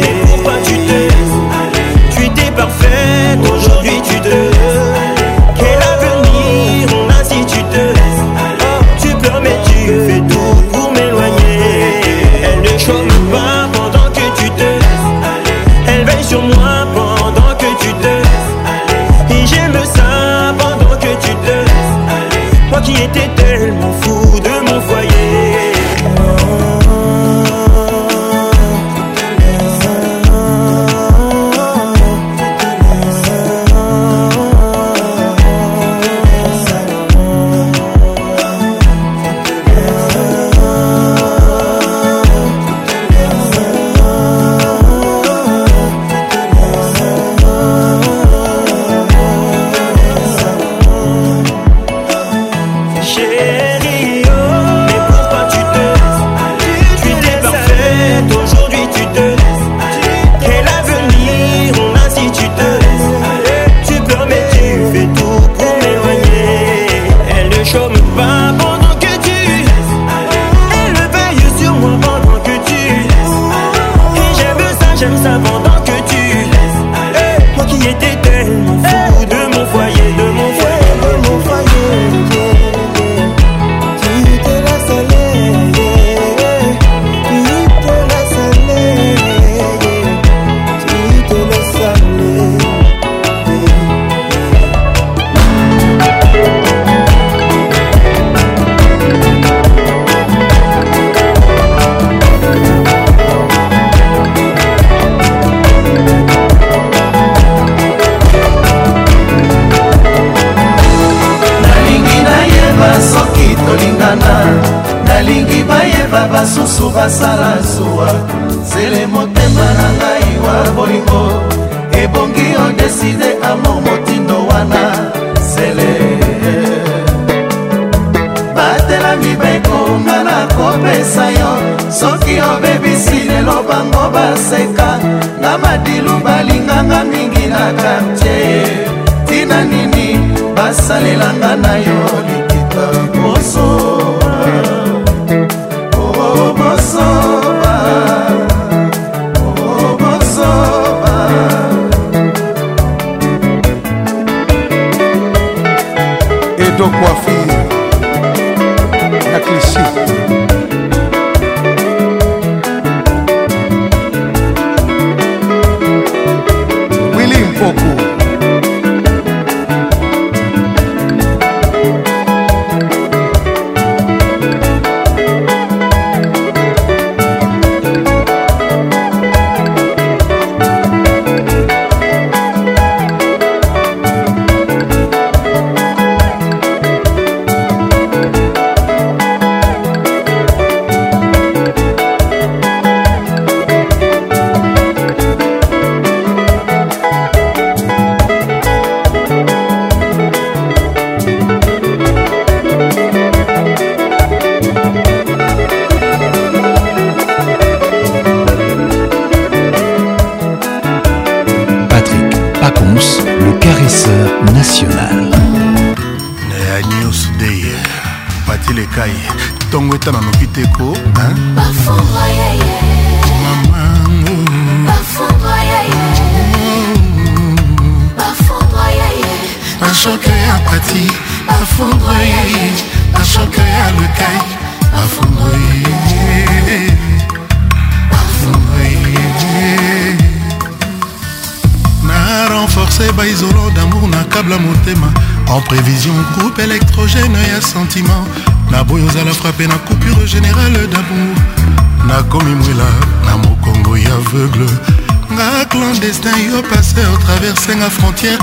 frontière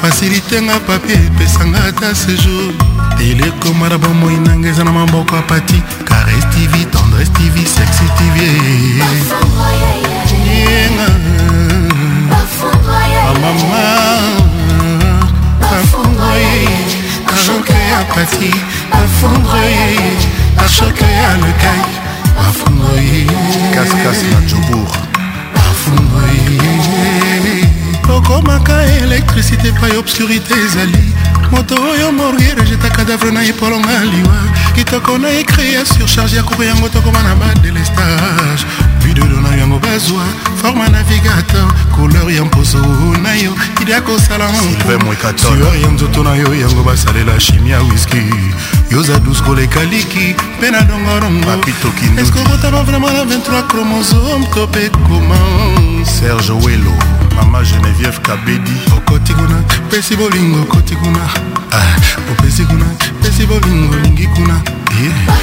fasilitenga papie epesanga ata séjour telekoma na bomoi nanga eza na maboko ya pati cares tv tendresse tv sexy tv yenga
amama ah, bafongoye achoke ya pati bafongoye achoke ya lekai bafongoye kaskas na
jobour
bafongoye
okomaka elektrisité epai obscurité ezali moto oyo morgier rejeta cadavre na epolonga liwa kitoko na ekri ya surcharge ya kope yango tokoma na badelestage videdo na yango bazwa forme navigateur couleur ya mposo na yo idia kosala sueur ya nzoto na yo yango basalela chimie ya wiski yoza dus koleka liki mpe na dongolongo
eske
obotama vraimen na 23 chromosome to mpe koma
serge welo mama genevieve kabedi
okoti kuna pesi bolingo okoti kuna ah, opesi kuna pesi bolingo olingi kuna yenga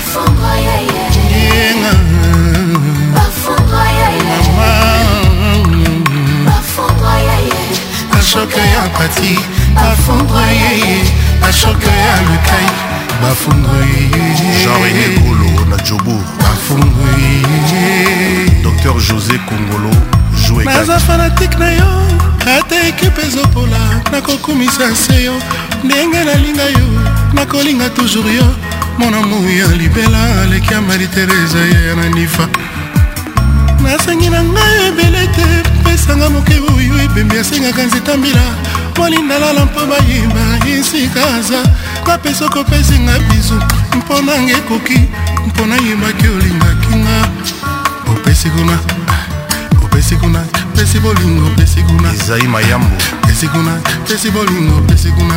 bashoke ya pati bafungwa yeye bashoke ya lukai bafungwa yeye jean-rené bolo na jobour bafungwa yeye
docteur josé congolo joue
naza fanatike na yo ata ekipe ezopola nakokumisa se yo ndenge nalinga yo nakolinga toujours yo monamu ya libela aleki ya maritereza ye ya nanifa nasengi na ngai ebele te pesanga moke oyo ebembi asengaka nzeta mbila molindalala mpo bayeba esikaza napesa okopesinga bizu mpo nanga ekoki mpo nayebaki olingaki nga opesi kuna pesi kuna pesi bolingo pesi
kuna ezai mayambo pesi kuna
pesi bolingo pesi kuna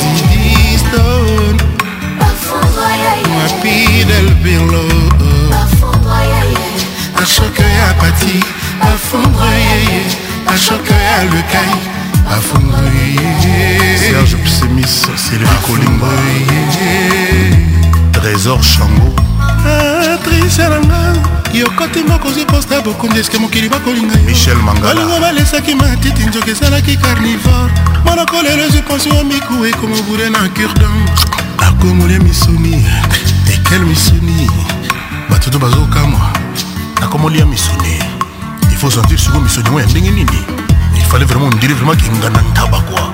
didiston
rapidel bilo
ashok ya pati afondre yeye ashok ya lekai afondre
yeye serge psemis sylvie colimbo trésor chango ah. malisa na nga yokotingo kozwi posta bokonzi eske mokili bakolinga yobalingo balesaki matiti nzoki esalaki carnivore monoko lelo ezwi pension ya miku ekoma obure na curdan akomolia
misuni ekel misuni bato to bazokamwa nakomolia misuni ifo sentir siko misuni ngo ya ndenge nini ifale vraiment ondiri vraiment kengana ntaba kua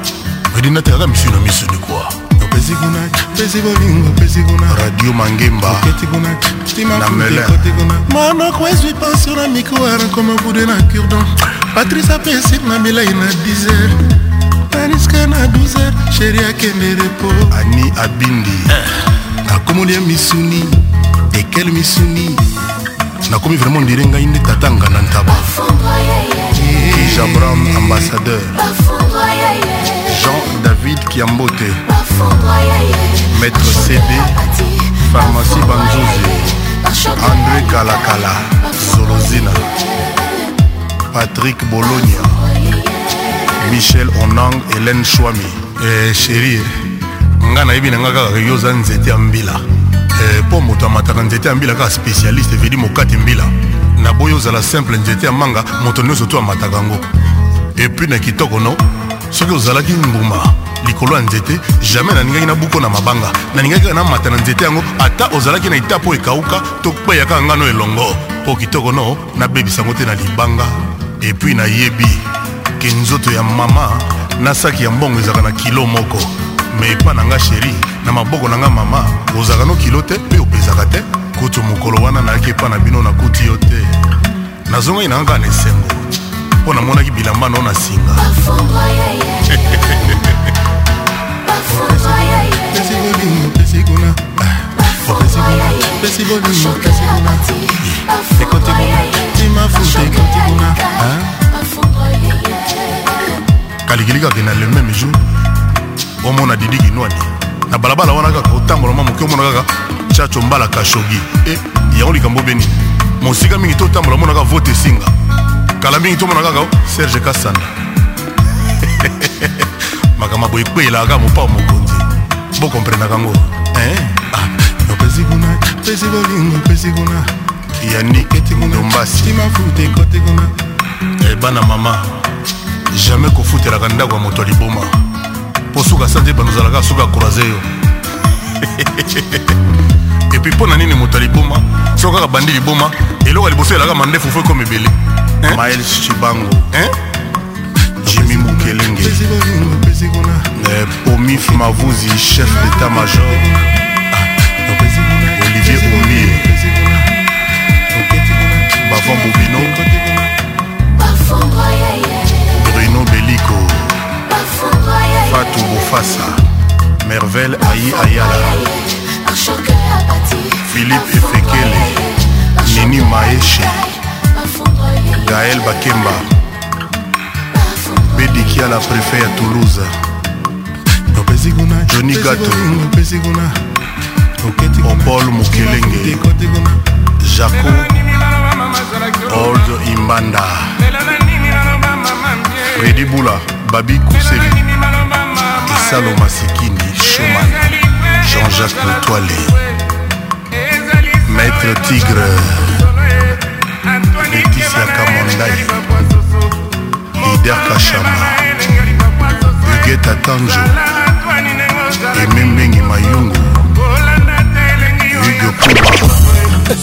vedinate kaka misuni na misuni kua pesi kuna
pesi bolingo pesi kuna radio mangemba
oketi kuna
stima kutekoti kuna
monoko ezwi pension na mikro arakoma bude na curdon patrice apesi na milai na 10 heures taniska na 12
heures sheri akende repo ani abindi eh. nakomoli ya misuni ekel misuni nakomi vraiment ndire ngai nde tatanga na
ntaba
kijabram ambassadeur Bafou, boy, yeah, yeah. david Kiambote, Maître CD, Pharmacie Banzouzi, André Kalakala, Zolozina, Patrick Bologna, Michel Onang, Hélène Chouami. Eh, chérie, nga
ibi na nga kaka yo oza nzete ya mbila mpo eh, moto amataka nzete ya mbila kaka spécialiste eveli mokati mbila naboyi ozala simple nzete ya manga moto nyonso to amataka Et puis na kitoko no soki ozalaki mbuma likolo ya nzete jamai naningaki nabuko na mabanga naningaki kaka namata na nzete yango ata ozalaki na ita mpo ekawuka to kpeyaka ngano elongo mpo kitoko no nabebisango te na libanga epui nayebi ke nzoto ya mama na saki ya mbongo ezalaka na kilo moko me epa na nga sheri na maboko na nga mama ozalaka no kilo te mpe opesaka te kutu mokolo wana nayaki epa na bino nakuti yo te nazongaki na nga kaka na esengo mpo namonaki bilamba no na singa kalikiliki akende na le même jour omona didi kinwani na balabala wana kaka otambola mwa moke omona
kaka chacho mbala kashogi e eh, yango likambo beni mosika mingi to otambola omonaka vote esinga kala mingi tomona kaka oh. serge kasanda makambo boye ekweyelaka mopa mokonzi bokomprendaka ngo ah, opesi
kuna pesi bolingo pesi kuna yaniketekundombasimafutekotekuна ebana
eh, mama jamai kofutelaka ndako ya moto ya liboma mpo soki asante banozalaka soki akroise yo epuis mpo na nini moto aliboma soko kaka bandi liboma eloko ya liboso elaka mandefu fo ekoma ebele mael chibango jimi mukelenge pomif mavuzi chef d'état major ah. olivier omie bavan bobino bruno beliko fatou bofasa mervelle ayi ayala philipe efekele nini maeshe gael bakemba bediki ala prefet ya toulouse joni gato opol mokelenge jaco old imbanda fredi bula babi kuseli esalo masikini shoman jean-jacques letoile maître tigre Laetitia Kamondai Ider Kachama Bugeta Tanjo Emembengi Mayungu Hugo
Kuba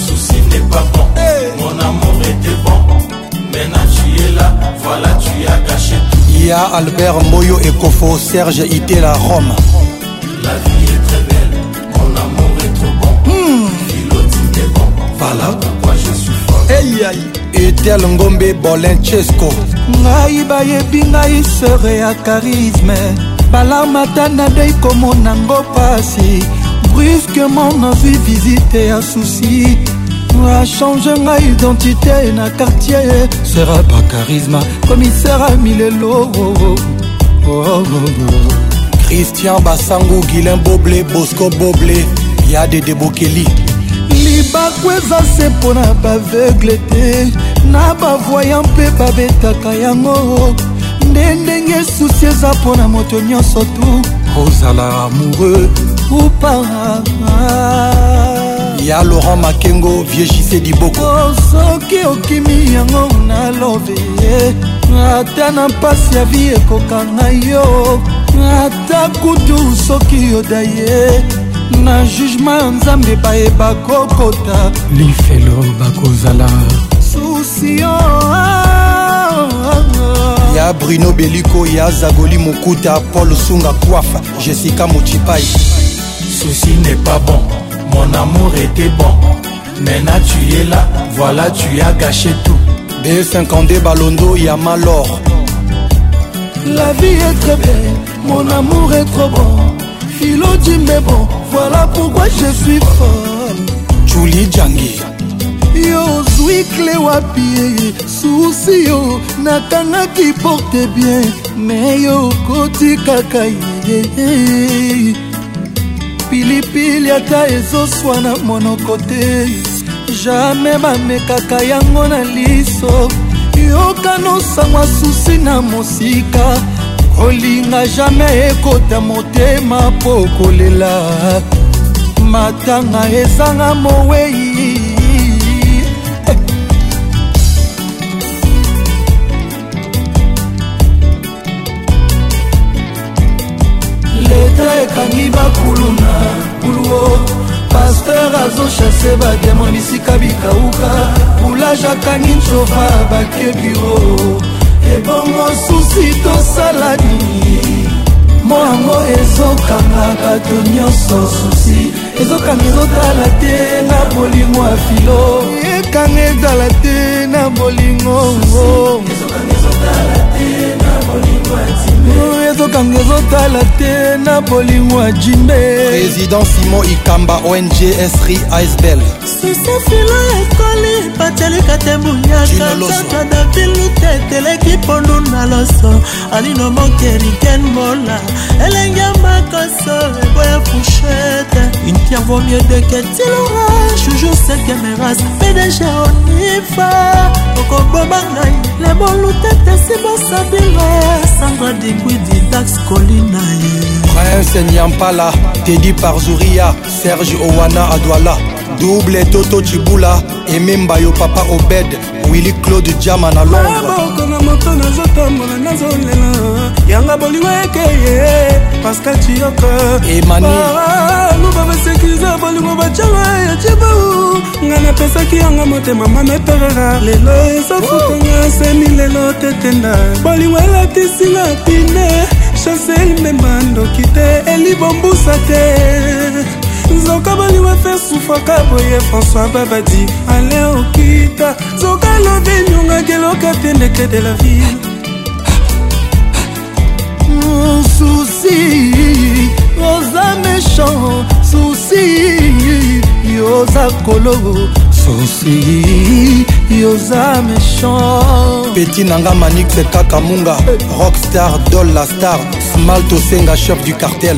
Souci n'est pas bon, mon amour était bon Maintenant tu es là, voilà tu as gâché tout
Il
y
a
Albert Moyo Ekofo, Serge Itela Rome
voilà pourquoi je suis fort hey, hey. etel ngombe
bolenchesco
ngai bayebi ngai sere ya charisme balarme ata nadei komonango pasi brusquement nazwi visite ya susi achange ngai identité na quartier sera ba charisma komisera milelo oh, oh, oh,
oh. christian basangu guilin boble bosco boble ya de debokeli
bakweza se mpo na baveugle te na bavoya mpe babetaka yango nde ndenge susi eza mpo na moto nyonso tu
ozala amoureux ou pas ya laurent makengo viegise
diboko oh, soki okimi yango nalobe ata na mpasi ya vi ekokanga yo ata kutu soki yoda ye na jugema ya nzambe
bayeba kokota lifelo bakozala susio oh, oh, oh. ya bruno beliko ya zagoli mokuta paul sunga kwafa jessica mochipai
ceci n'est pas bon mon amour était bon maintenant tu es là voilà tu as gâché tout
b52 balondo
ya malor
la vie est très belle mon amour est trop bon Philo dit mais bon, voilà pourquoi je suis folle.
Julie Djangi.
yo ozwi kle wapi susi yo nakangaki porte bien me yo okoti kaka ye pilipili ata ezoswana monoko te jamai bamekaka yango na liso yokano sangwa susi na mosika kolinga jamai ekota motema mpo kolela matanga ezanga mowei leta ekangi bakuluna kuluo paster azoshase bademon bisika bikauka boulage akangi ncova bake biro ebongo susi tosala nini moango ezokanga bato nyonso susi ezokanga ezotala te na bolingo ya filo ekanga etala te na bolingo ngo ezokanga ezotala te ezokanga ezotala te na
bolingo ya jimbe président simon ikamba ong sri icebel sisefilo
ekoli batelika te bunyakatata davilute eteleki pondu na loso alino mokeriken mola elenge makoso eboya fushete une pierre vaut mieux de ketilora joujou sekemeras pdg onifa okoboma ngai lebolutete
sibosabila vendre depuis didax kolina ye prince nyampala tedi parzouria serge owana adwala double toto cibula ememba yo papa obed willi claude jama na londres moto nazotambola nazolela yanga ah, ah, ah, bolingo ekeye
pascal cioka emanuba basekiriza bolingo bacanga ya cibau ngai napesaki yanga motema mameperera lelo ezafutanga semi lelo tetenda bolingo elatisinga pine chasel mbemba ndoki te elibombusa te nzoka baliwa fe sufaka boye françois babadi ale okita nzoka lobe nyongaki eloka pe ndeke de la ville susi oza méchant susi yoza kolo susi yoza méchant
peti nanga manix kaka munga rockstar dol la star smalt osenga chef du cartel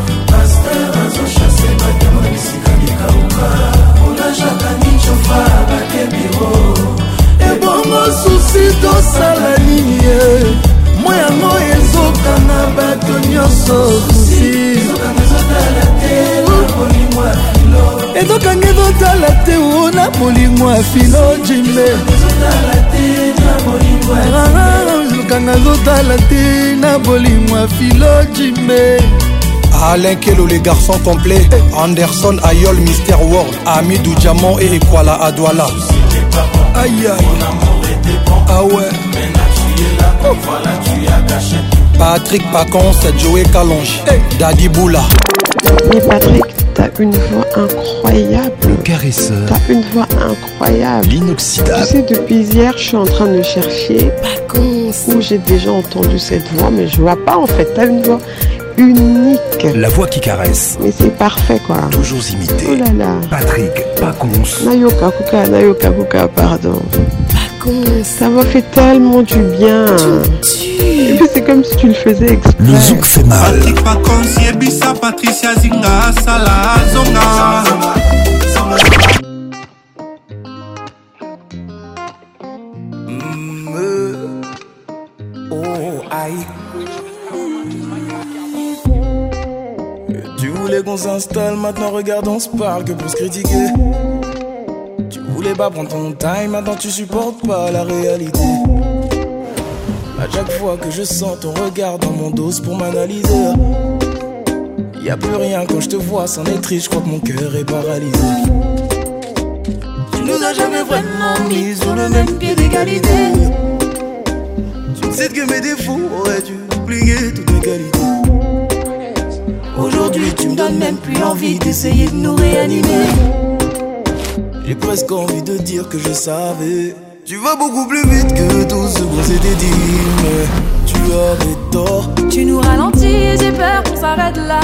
onajaka nicofa bakebiro ebongo susi tosala nini ye mwa yango ezokanga bato nyonso susi ezokanga ezotala te o na molimo ya filo jimbe ezokanga ezotala te na bolimo ah, ya filo jimbe
Alain Kelo, les garçons complets. Anderson, Ayol, Mister World. Ami du Diamant et Ekwala
Adwala. Aïe aïe. Ah ouais. Voilà, tu
as Patrick Pacon, c'est Joey Calonge. Daddy Boula.
Mais Patrick, t'as une voix incroyable. Le caresseur. T'as une voix incroyable.
L'inoxydable.
Tu sais, depuis hier, je suis en train de chercher. Pacon. Où j'ai déjà entendu cette voix, mais je vois pas en fait. T'as une voix unique.
La voix qui caresse.
Mais c'est parfait quoi.
Toujours imité.
Oh là là.
Patrick Pacons.
Nayoka Kuka, Nayoka Kuka, pardon. Pacons. Ça m'a fait tellement du bien. Et puis c'est comme si tu le faisais exprès. Le
zouk fait mal.
Patrick Patricia Zinga, Salazonga. Mm, euh.
Oh, aïe. On s'installe, maintenant regardons, on se que pour se critiquer. Tu voulais pas prendre ton time, maintenant tu supportes pas la réalité. À chaque fois que je sens ton regard dans mon dos pour m'analyser, y a plus rien quand je te vois, c'en est triste, je crois que mon cœur est paralysé.
Tu nous as jamais vraiment mis sur le même pied d'égalité. Tu sais que mes défauts auraient dû oublier toutes mes qualités. Aujourd'hui, tu me donnes même plus envie d'essayer de nous réanimer. J'ai presque envie de dire que je savais. Tu vas beaucoup plus vite que tout ce qu'on s'était dit. Mais tu avais tort.
Tu nous ralentis, j'ai peur qu'on s'arrête là.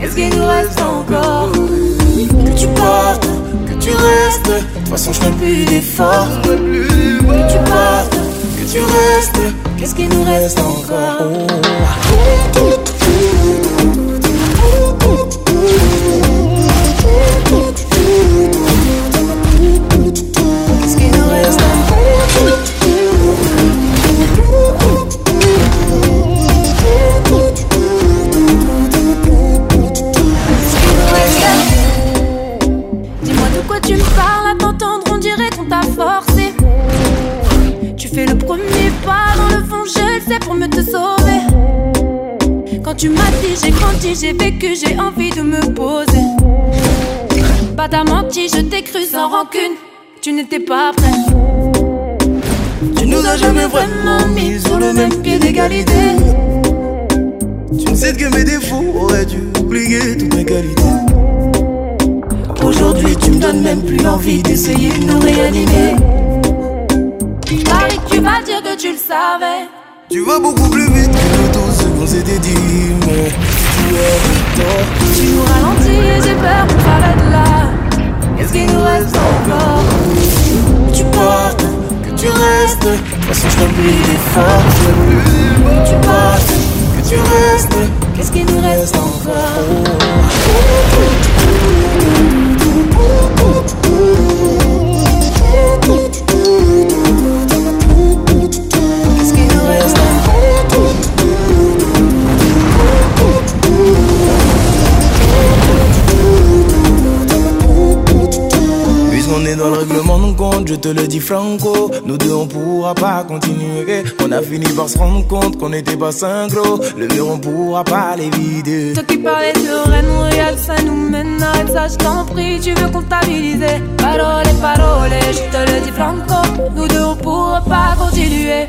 quest ce qu'il nous reste encore
Que tu partes, que tu restes. De toute façon, je n'ai plus d'efforts. Que tu partes, que tu restes. Qu'est-ce qu'il nous reste encore oh.
pour me te sauver Quand tu m'as dit, j'ai grandi, j'ai vécu, j'ai envie de me poser. Pas t'as menti, je t'ai cru sans rancune. Tu n'étais pas prêt.
Tu nous as jamais vraiment mis sur le même pied d'égalité. Tu ne sais que mes défauts auraient dû oublier toutes mes qualités. Aujourd'hui, tu me donnes même plus envie d'essayer de nous réanimer.
Paris, tu vas dire que tu le savais.
Tu vas beaucoup plus vite que tout ce qu'on s'était dit, mais tu as le
temps. Tu nous ralentis et j'ai peur qu'on de là. Qu'est-ce qu'il nous reste encore
Que tu partes, que tu restes. Parce que façon, je t'oublie des fois, je Tu partes, que tu restes. Qu'est-ce qu'il nous reste encore
dans le règlement de compte, je te le dis franco. Nous deux, on pourra pas continuer. On a fini par se rendre compte qu'on était pas synchro. Le verre, on pourra pas les vider.
Toi qui parlais de Rennes, Montréal, ça nous mène à ça, je t'en prie, tu veux comptabiliser. Parole, parole, je te le dis franco. Nous deux, on pourra pas continuer.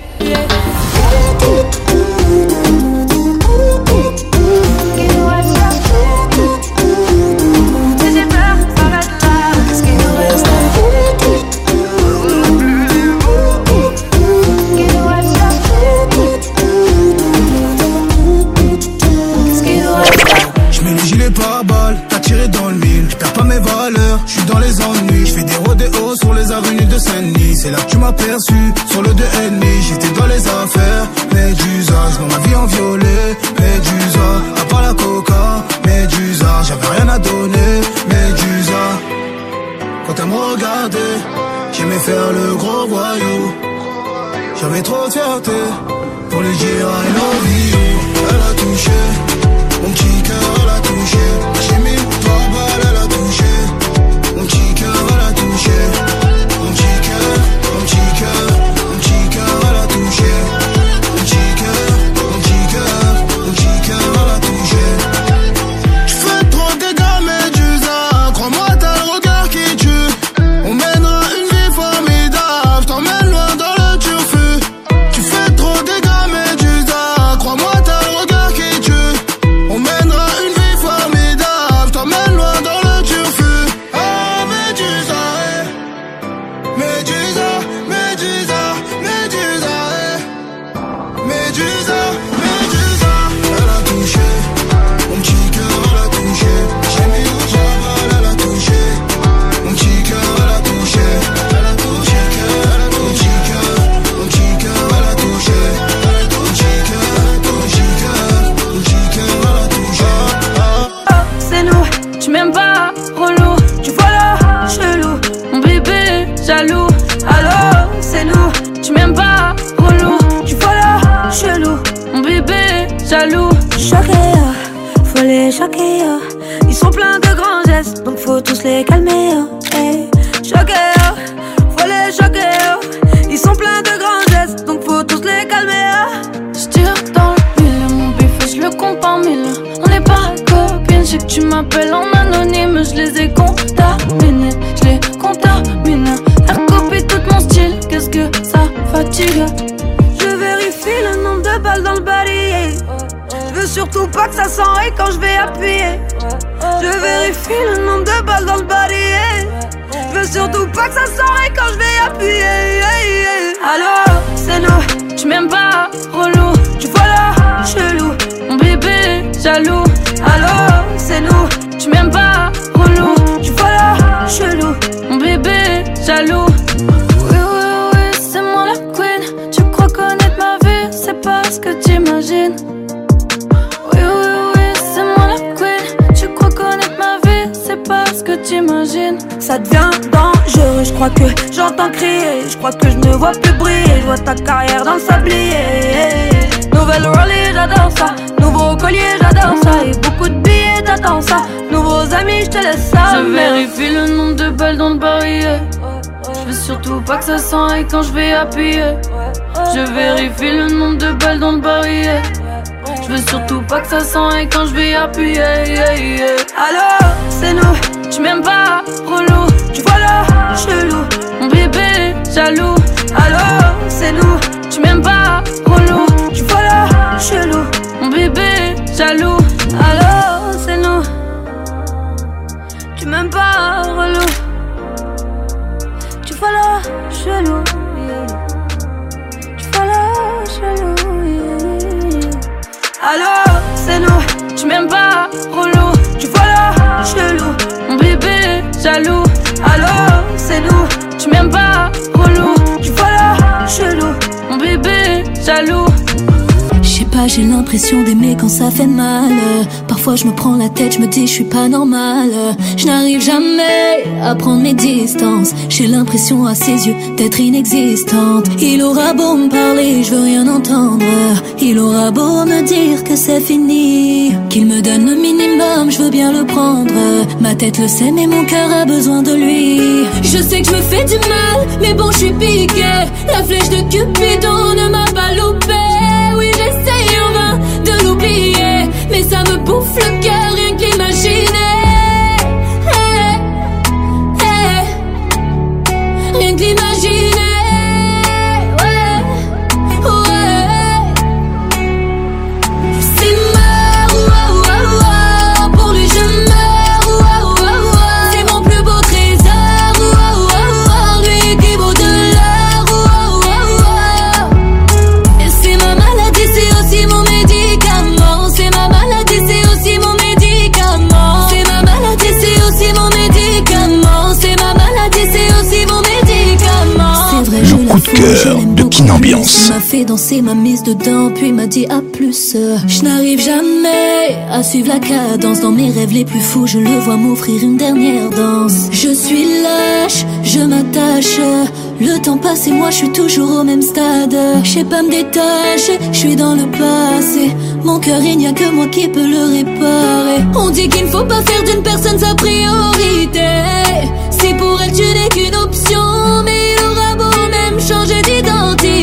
c'est là que tu m'as perçu Sur le 2 j'étais dans les affaires Medusa je ma vie en violet Medusa à part la coca Medusa j'avais rien à donner Medusa quand elle me regardait J'aimais faire le gros voyou J'avais trop de fierté Pour les dire et love Elle a touché
quand je vais appuyer, je vérifie le nombre de balles dans le barillet. Je veux surtout pas que ça sent et quand je vais appuyer, yeah, Alors, c'est nous, tu m'aimes pas, relou, tu vois là, chelou, mon bébé, jaloux. Alors, c'est nous, tu m'aimes pas, relou, tu vois là, chelou, mon bébé, jaloux. Alors, c'est nous, tu m'aimes pas, relou, tu vois là, chelou.
j'ai l'impression d'aimer quand ça fait mal. Parfois je me prends la tête, je me dis je suis pas normal. Je n'arrive jamais à prendre mes distances. J'ai l'impression à ses yeux d'être inexistante. Il aura beau me parler, je veux rien entendre. Il aura beau me dire que c'est fini, qu'il me donne le minimum, je veux bien le prendre. Ma tête le sait, mais mon cœur a besoin de lui. Je sais que je me fais du mal, mais bon je suis piqué. La flèche de Cupidon ne m'a pas loupé. Mais ça me bouffe le cœur rien qu'imaginer, l'imaginer. Eh, hey, eh, eh. rien que
cœur de Il m'a
fait danser, m'a mise dedans, puis m'a dit à ah, plus. Je n'arrive jamais à suivre la cadence. Dans mes rêves les plus fous, je le vois m'offrir une dernière danse. Je suis lâche, je m'attache. Le temps passe et moi je suis toujours au même stade. Je sais pas me détacher, je suis dans le passé. Mon cœur, il n'y a que moi qui peut le réparer. On dit qu'il ne faut pas faire d'une personne sa priorité. Si pour elle tu n'es qu'une option, changer d'identité.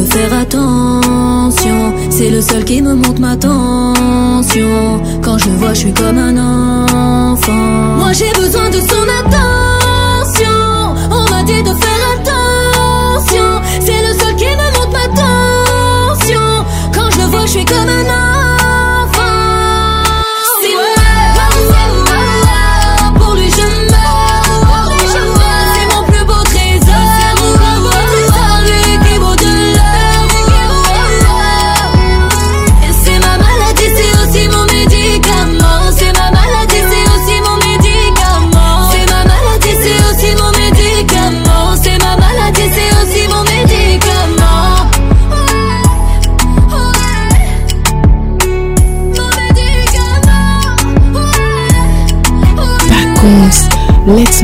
de faire attention. C'est le seul qui me monte ma tension. Quand je vois, je suis comme un enfant.
Moi j'ai besoin de son attention.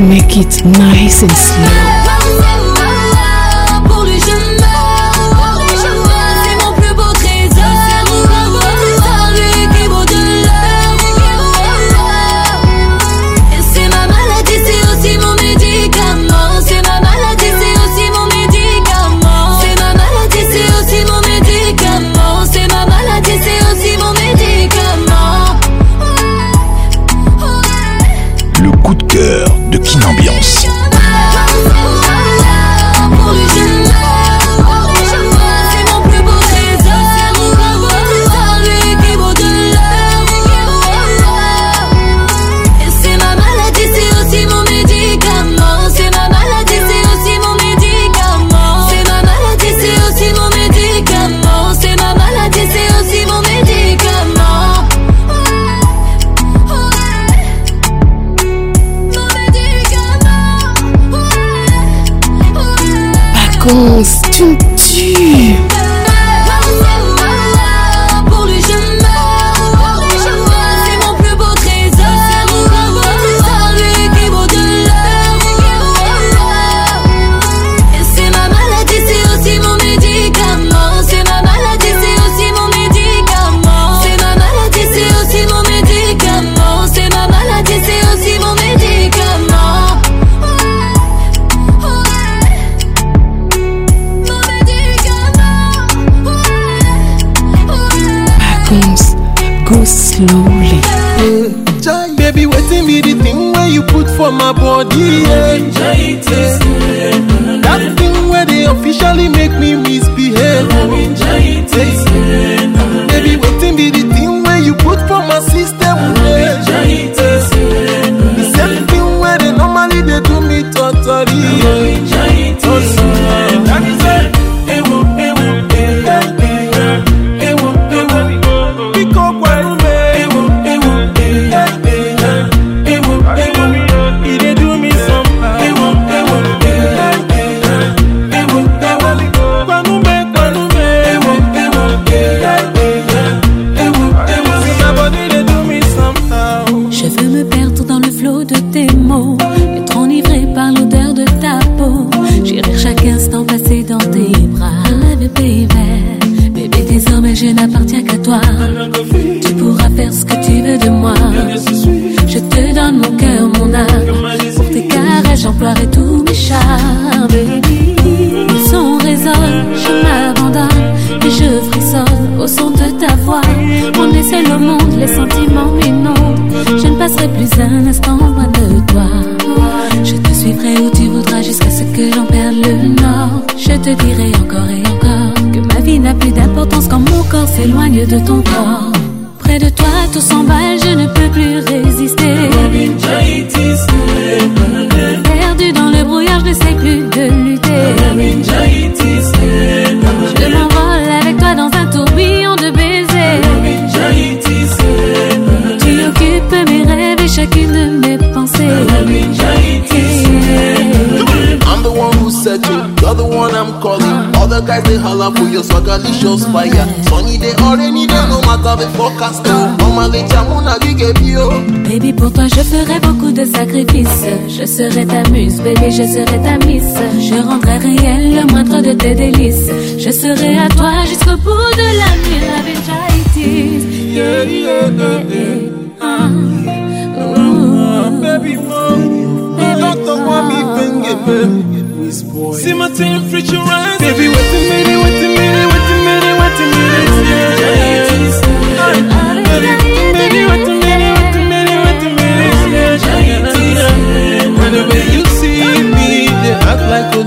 make it nice and slow. alguns
for my body. Yeah. Eh. That thing where they officially make me miss.
les sentiments non. Je ne passerai plus un instant loin de toi. Je te suivrai où tu voudras jusqu'à ce que j'en perde le nord. Je te dirai encore et encore que ma vie n'a plus d'importance quand mon corps s'éloigne de ton corps. Près de toi, tout s'emballe, je ne peux plus résister. Perdu dans le brouillard, je ne sais plus de lutter. the one I'm calling. All the guys they holler for your swagger, shows fire. Sunny day or rainy day, no matter the forecast. Normally, Chamona, you get you. Oh. Baby, pour toi, je ferai beaucoup de sacrifices. Je serai ta muse, baby, je serai ta miss. Je rendrai réel le moindre de tes délices. Je serai à toi jusqu'au bout de la nuit. Avec Jaitis. Yeah, yeah, yeah, yeah. Uh, uh, baby, mom, don't want me, bang, boy. See my team, free to Baby, wait a minute, wait a minute, wait a minute, wait a minute. wait a minute, like a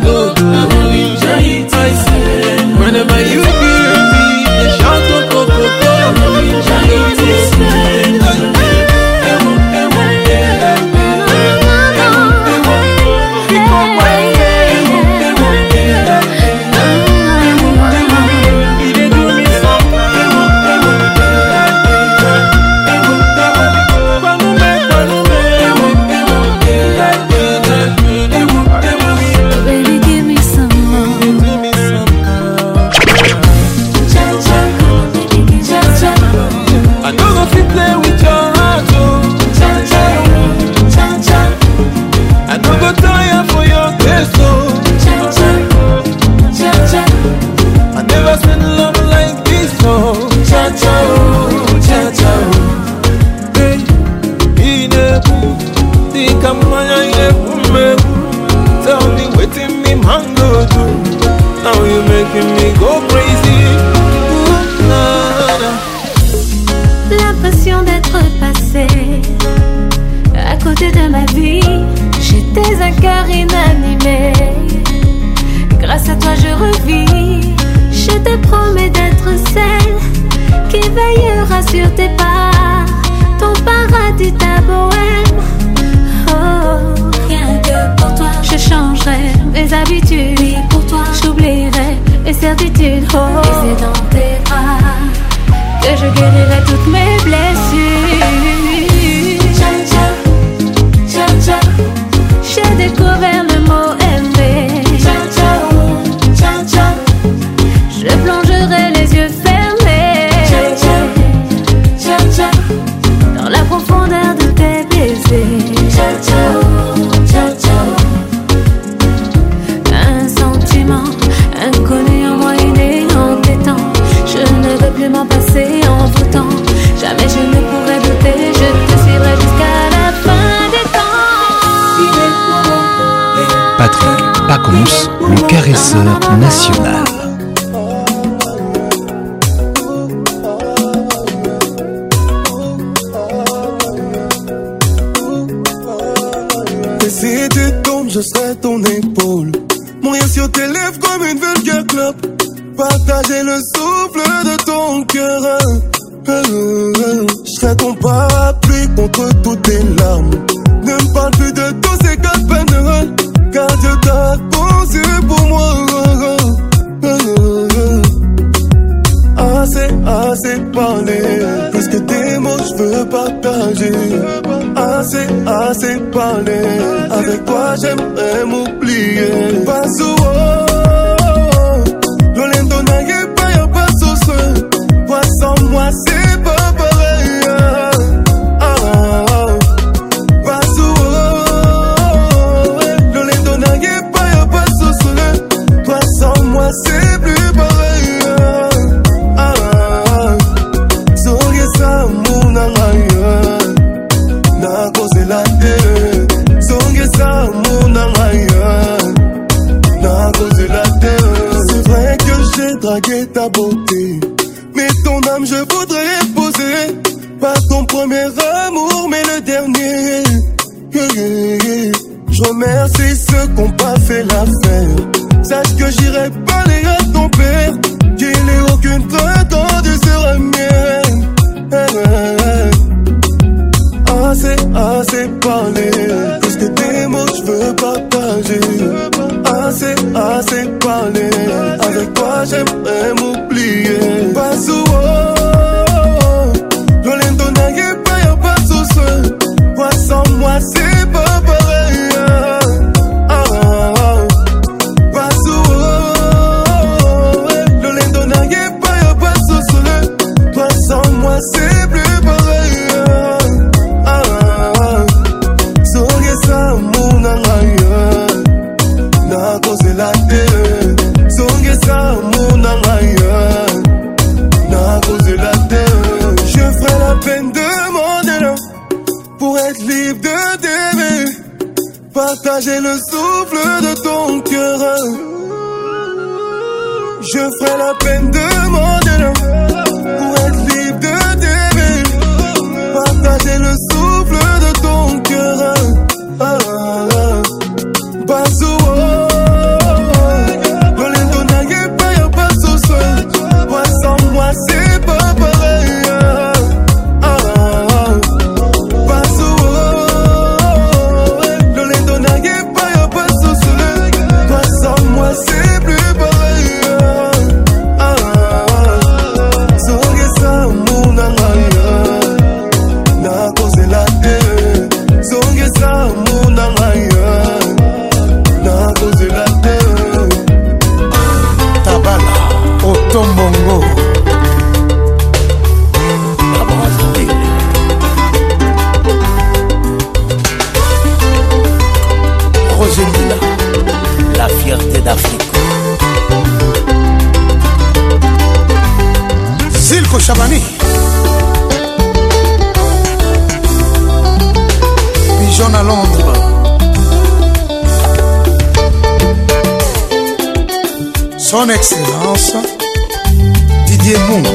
king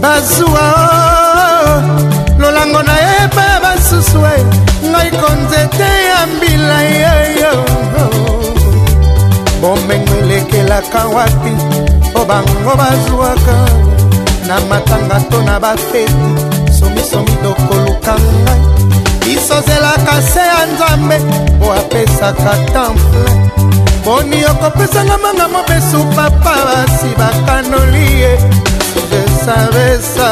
bazuwa lolango nayeba basusu ngai konzete ya mbila yeyo bomengo elekelaka wapi mpo bango bazwaka na matanga to na bafeti somisomi tokoluka ngai biso zelaka se ya nzambe mpo apesaka temple moni okopesanga manga mobesu papa basi bakanoli ye esavesa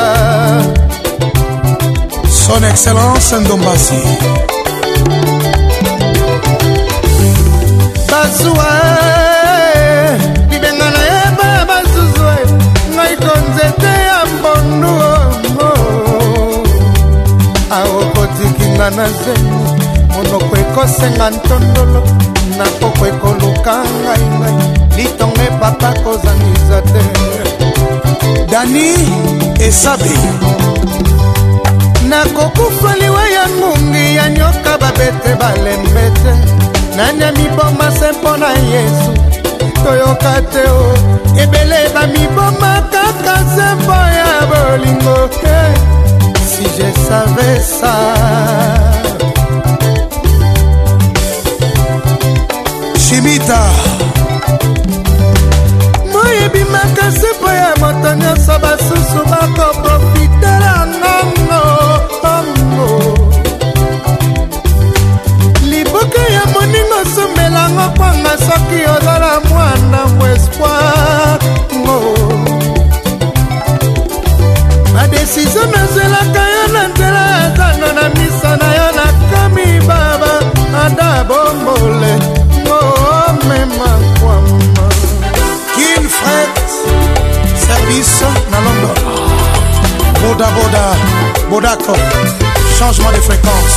son excellence ndombasi bazwa libenga na ye ba bazuzwa ngai konzete ya mbondu aokotikinga na zemi monoko ekosenga ntondolo na poko ekoluka ngai ngai litongo epata kozangisa te dani esabe nakokufa liwa ya ngungi ya nyoka babete balembe te nani amiboma se mpo na yesu toyoka te o ebele bamiboma kaka se mpo ya bolingo te si je savais ça kimita moi ebimaka sepa ya moto nyonso basusu bakoprofitela nango ongo liboka ya moningo somelango kwanga soki ozala mwana moespoir ngo badesizio nazelaka yo na nzela ya ntango na misa na yo nakomi baba ada bombola Maurice na London. Boda Boda, Bodako, changement de fréquence.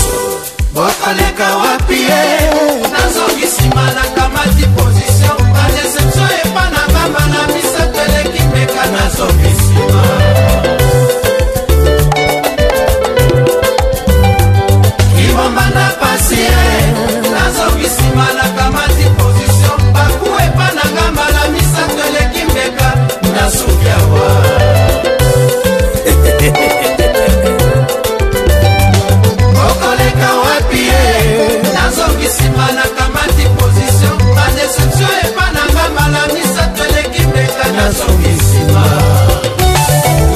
bokoleka wapi ye eh? nazongi nsima nakamati position badeseption epa na bamba na misato eleki mpeka nazongi nsima tozongisima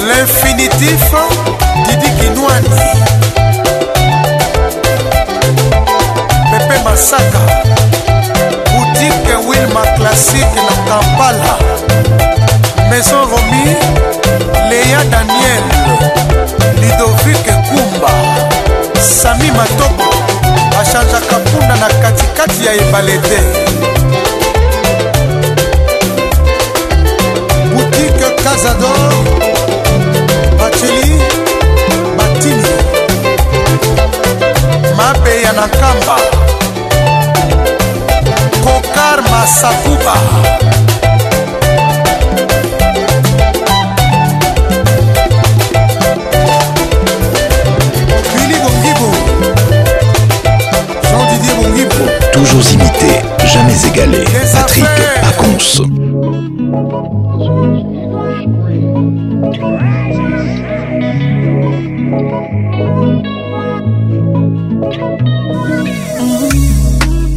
l'infinitif didi kinwani pepe masaka butike wilma classique na kampala maison romi leya daniel lidovike kumba sami matoko achangeaka mpunda na katikati ya ebale te casador baceli batini mabeya na nkamba kokar masakuba
toujours imité, jamais égalé. Patrick Pacons.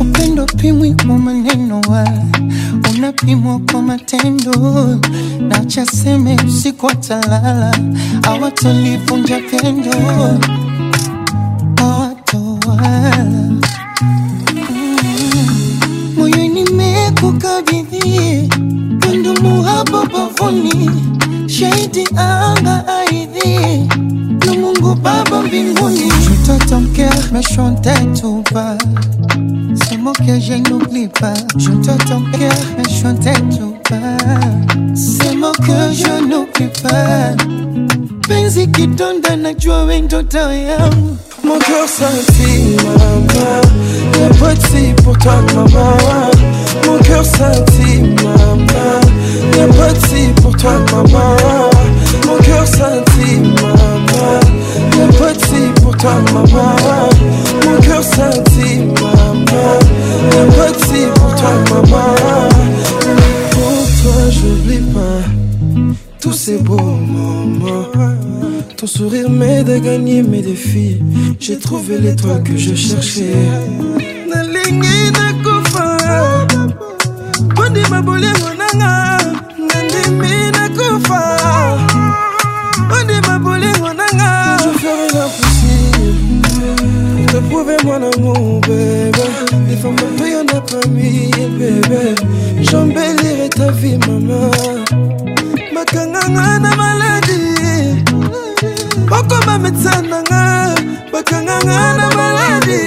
Upendo pimwi mwa maneno wa unapimwa kwa matendo, na chaseme usiku atalala
awatolivunja pendo chanter tout bas. C'est moi que je n'oublie pas. Je ton cœur et chantais tout bas. C'est moi que je n'oublie pas. qui donne najua we
ndoto yangu. Mon cœur senti maman. La petit pour toi, maman. Mon cœur senti maman. La petit pour toi, maman. Mon cœur senti maman. La petit pour toi, maman. Merci pour toi, maman. Pour toi, j'oublie pas tous ces beaux moments. Ton sourire m'aide à gagner mes défis. J'ai trouvé l'étoile que je cherchais. jambelire ta vie mama bakanganga na maladi okoma medsa nanga bakanganga na maladi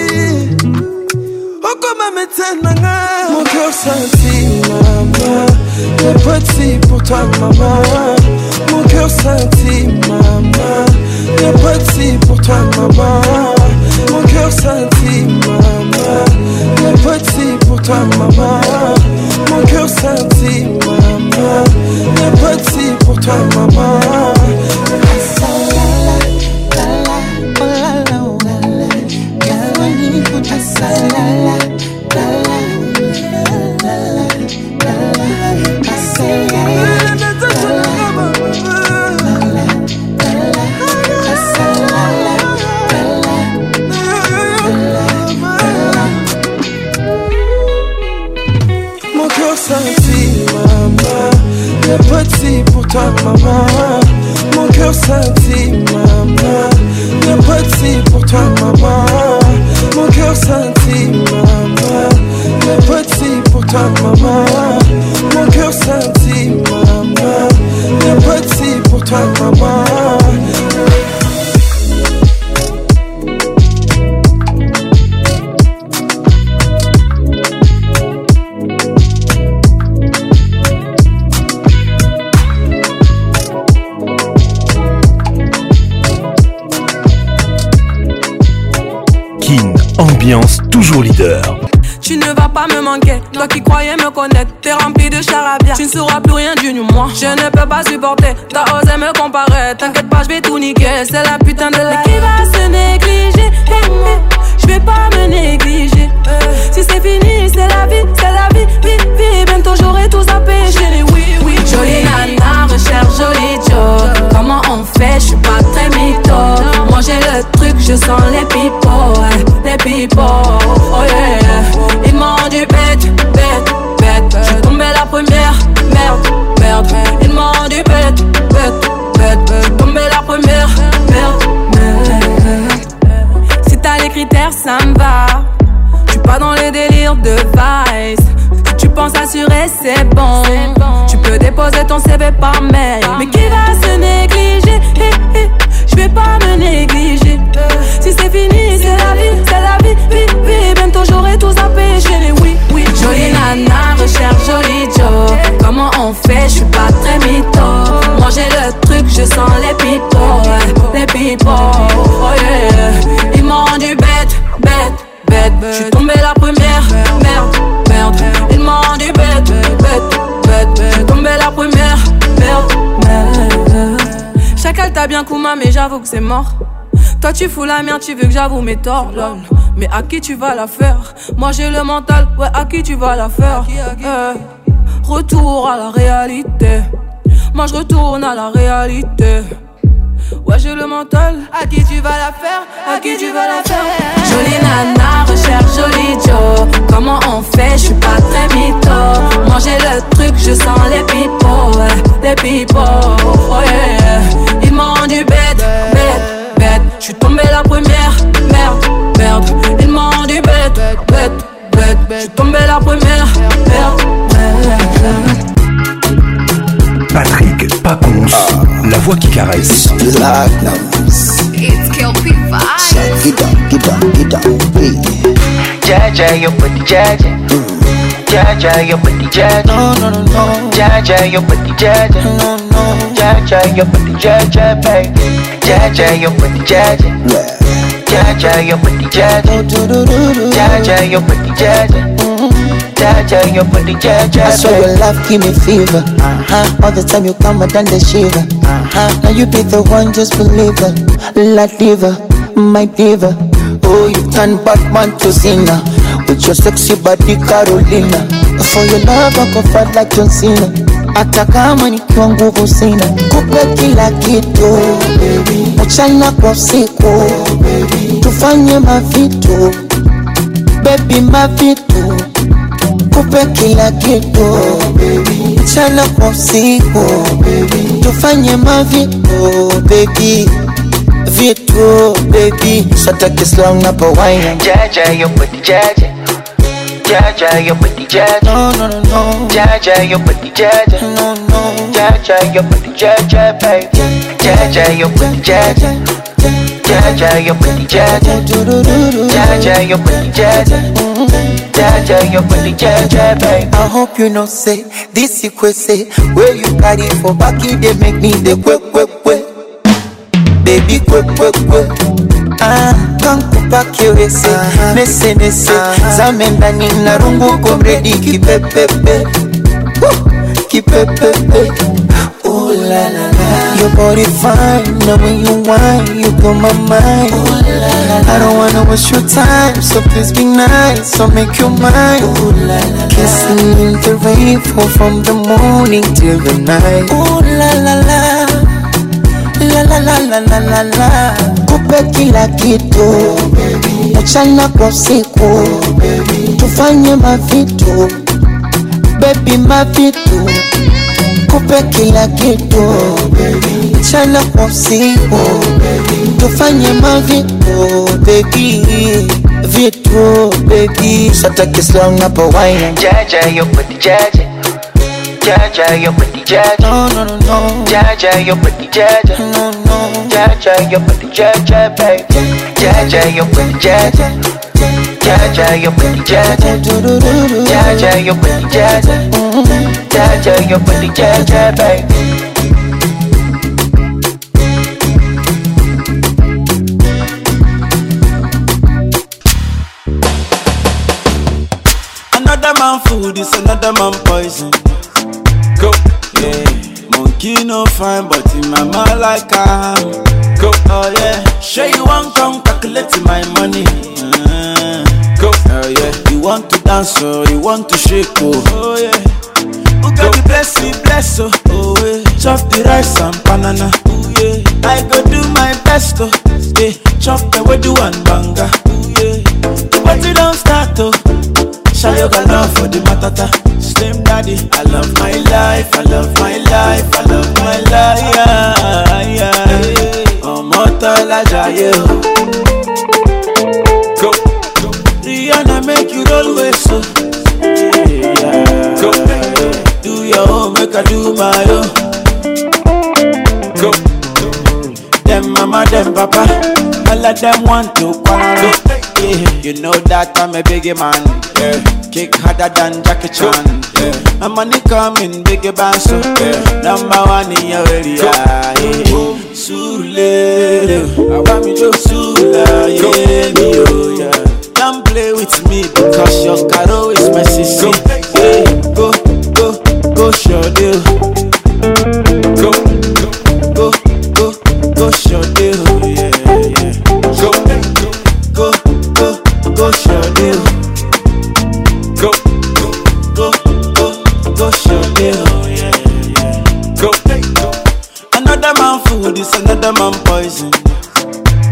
okoma medsa nanga mon cœur scintille mama j'ai petit pour toi mama mon cœur scintille mama j'ai petit pour toi mama mon cœur scintille mama j'ai petit pour toi mama time my mind
que c'est mort. Toi tu fous la merde, tu veux que j'avoue mes torts, Mais à qui tu vas la faire Moi j'ai le mental, ouais, à qui tu vas la faire eh, Retour à la réalité. Moi je retourne à la réalité. Ouais, j'ai le mental. À qui tu vas la faire À qui tu vas la faire Jolie nana, recherche jolie Joe. Comment on fait Je suis pas très mytho. Manger le truc, je sens les pipo, les pipo. Oh yeah. Ils m'ont rendu belle la première. Merde, merde, il m'a rendu bête, bête, bête, bête. J'suis tombé la première. Merde, merde.
Patrick pas ah. la voix
qui caresse. la
It's Kill P5. Get down, get down, get down, Jaja, yo, but jaja. Jaja, yo pati jaja No, no, no, no Jaja, yo pati jaja No, no Jaja, yo pati jaja, baby Jaja, your pretty Jaja. Jaja, your pretty Jaja. Jaja, your pretty Jaja. Jaja, your pretty Jaja. I saw your love give me fever. Uh-huh. All the time you come, I done the shiver. Uh-huh. Now you be the one, just believe her, La diva, my diva. Oh, you turn Batman to Cena. With your sexy body, Carolina. For your love, I go fight like John Cena. hata
kama nikiwa nguvu sina kupe kila kitu mchana kwa usiku tufanye mavitu bebi mavitu kupe kila kitu mchana kwa usiku tufanye mavitu bebi vitu bebi swata kisla unapowaina jaja yopati jaja jaja, your booty jaja. No, no, no, no. Jaja, your booty jaja. No, no. Jaja, your booty jaja, baby. Jaja, your booty jaja. Jaja, your booty jaja. Jaja, your booty jaja. Jaja, your booty jaja, baby. I hope you know say this you could say where you carry for back, backy they make me the quick quick quick. Baby quick quick quick. Ah. mpaka wese nese nese zame ndani na rungu komredi kipepepe kipepepe Ooh la la la. Your body fine, now when you want, you blow my mind. Ooh la la la. I don't wanna waste your time, so please be nice, so make you mine. Ooh la la la. Kissing in the rain, fall from the morning till the night. Ooh la la la. La la la la la la la. Kupe kila kitu. mchana kwa usiku tufanye mavitu bebi mavitu kupe kila kitu mchana kwa usiku tufanye mavitu bebi vitu bebi sataki slang hapo waina jaja yopo jaja jaja yopo jaja no no no jaja yopo jaja no no jaja yopo jaja baby jẹ́jẹ́ yóò pè jẹ́jẹ́ jẹ́jẹ́ yóò pè jẹ́jẹ́ jẹ́jẹ́ yóò pè jẹ́jẹ́ jẹ́jẹ́ yóò pè jẹ́jẹ́ baby.
Another man food is another man poison. Go, yeah. Monkey no fine, but in my mind like I'm. Go, oh yeah. Sure you want come calculate my money. Uh, go, oh yeah. You want to dance, oh, you want to shake, oh, oh yeah. Who got the bless you, bless oh, oh yeah. Chop the rice and banana, oh yeah. I go do my best, oh yeah. Chop the way do one banga, oh yeah. The party don't start, oh. Shall you got love for the matata? Slim daddy, I love my life, I love my life, I love my life. Yeah. yeah. Go. Rihanna make you roll with so. Yeah. Go. Do your own, make I do my own. Go. Them mama, them papa, all of them want to quarrel yeah. You know that I'm a biggie man. Yeah. Kick harder than Jackie Chan. Yeah. My money coming, biggie bounce so yeah. Number one in your area. Yeah. Sule, I want me to Sule, oh, yeah, Don't play with me because your caro is my sister. Go, go, go, go, show deal. Go. It's another man poison.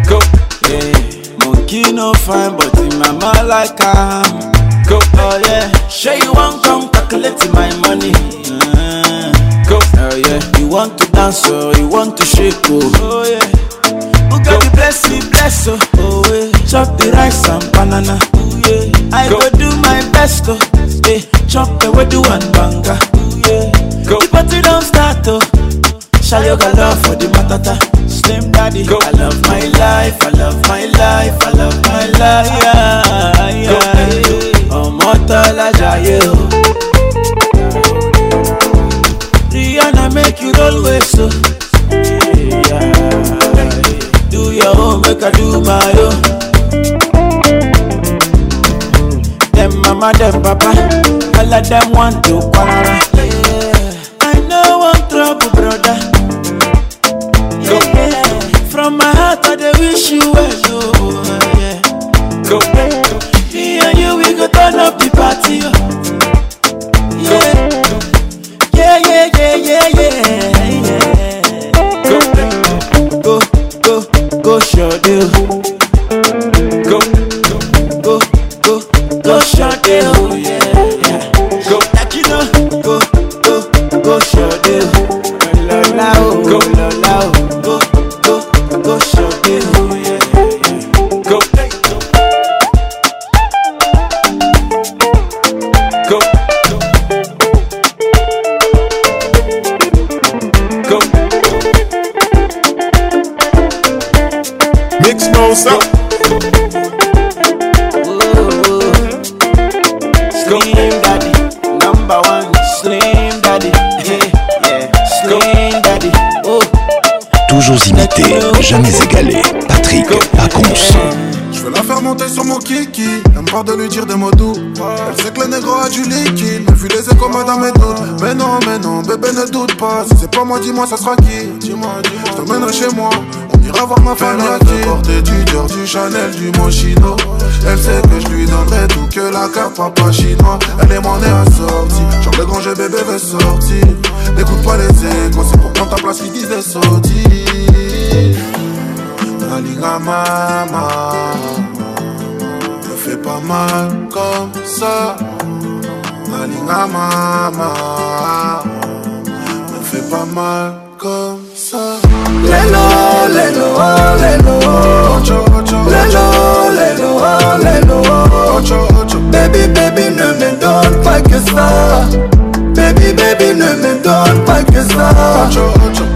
Go, yeah. Monkey no fine, but in my mind like I'm. Go, oh yeah. Sure you want come calculate my money. Uh-huh. go, oh yeah. You want to dance or oh, you want to shake oh. Oh yeah. Who got the bless me, bless oh. Oh yeah. Chop the rice and banana. Oh yeah. I go, go do my best oh. Hey, chop the wedu and banga. Oh yeah. Go. The party don't start oh. Shall you got love for the matata? Slim daddy, Go. I love my life, I love my life, I love my life. Yeah, yeah. Ọmọ tọ́lá jayé o. Rihanna make you roll waist so. Oh. Do your own, make I do my own. Them mama, them papa, all of them want to quarrel. wish you well, oh, yeah. Go, go. Me and you, we go turn up the party, oh. Yeah. Go, go. yeah, yeah, yeah, yeah, yeah, yeah. Go, go, go, go, go, sure deal. Go, go, go, go, go, sure deal, yeah.
de lui dire des mots doux. Elle sait que le négro a du liquide, mais vu les échos, madame et doute. Mais non, mais non, bébé ne doute pas. Si c'est pas moi, dis-moi, ça sera qui Dis-moi, je te Je chez moi, on ira voir ma famille. Elle qui porter du Dior, du Chanel, du Moschino. Elle sait que je lui donnerai tout que la carte, papa chinois. Elle est mon assortie. Genre le grand jeu, bébé veut sortir. N'écoute pas les échos, c'est pour prendre ta place qu'ils disent des sorties. Liga mama pas mal comme ça. Malinga mama, on fait pas mal comme ça.
Lelo, lelo, oh, lelo, ocho, ocho. Lelo, lelo, oh, lelo, ocho, ocho. Baby, baby, ne me donne pas que ça. Baby, baby, ne me donne pas que ça. Ocho, ocho.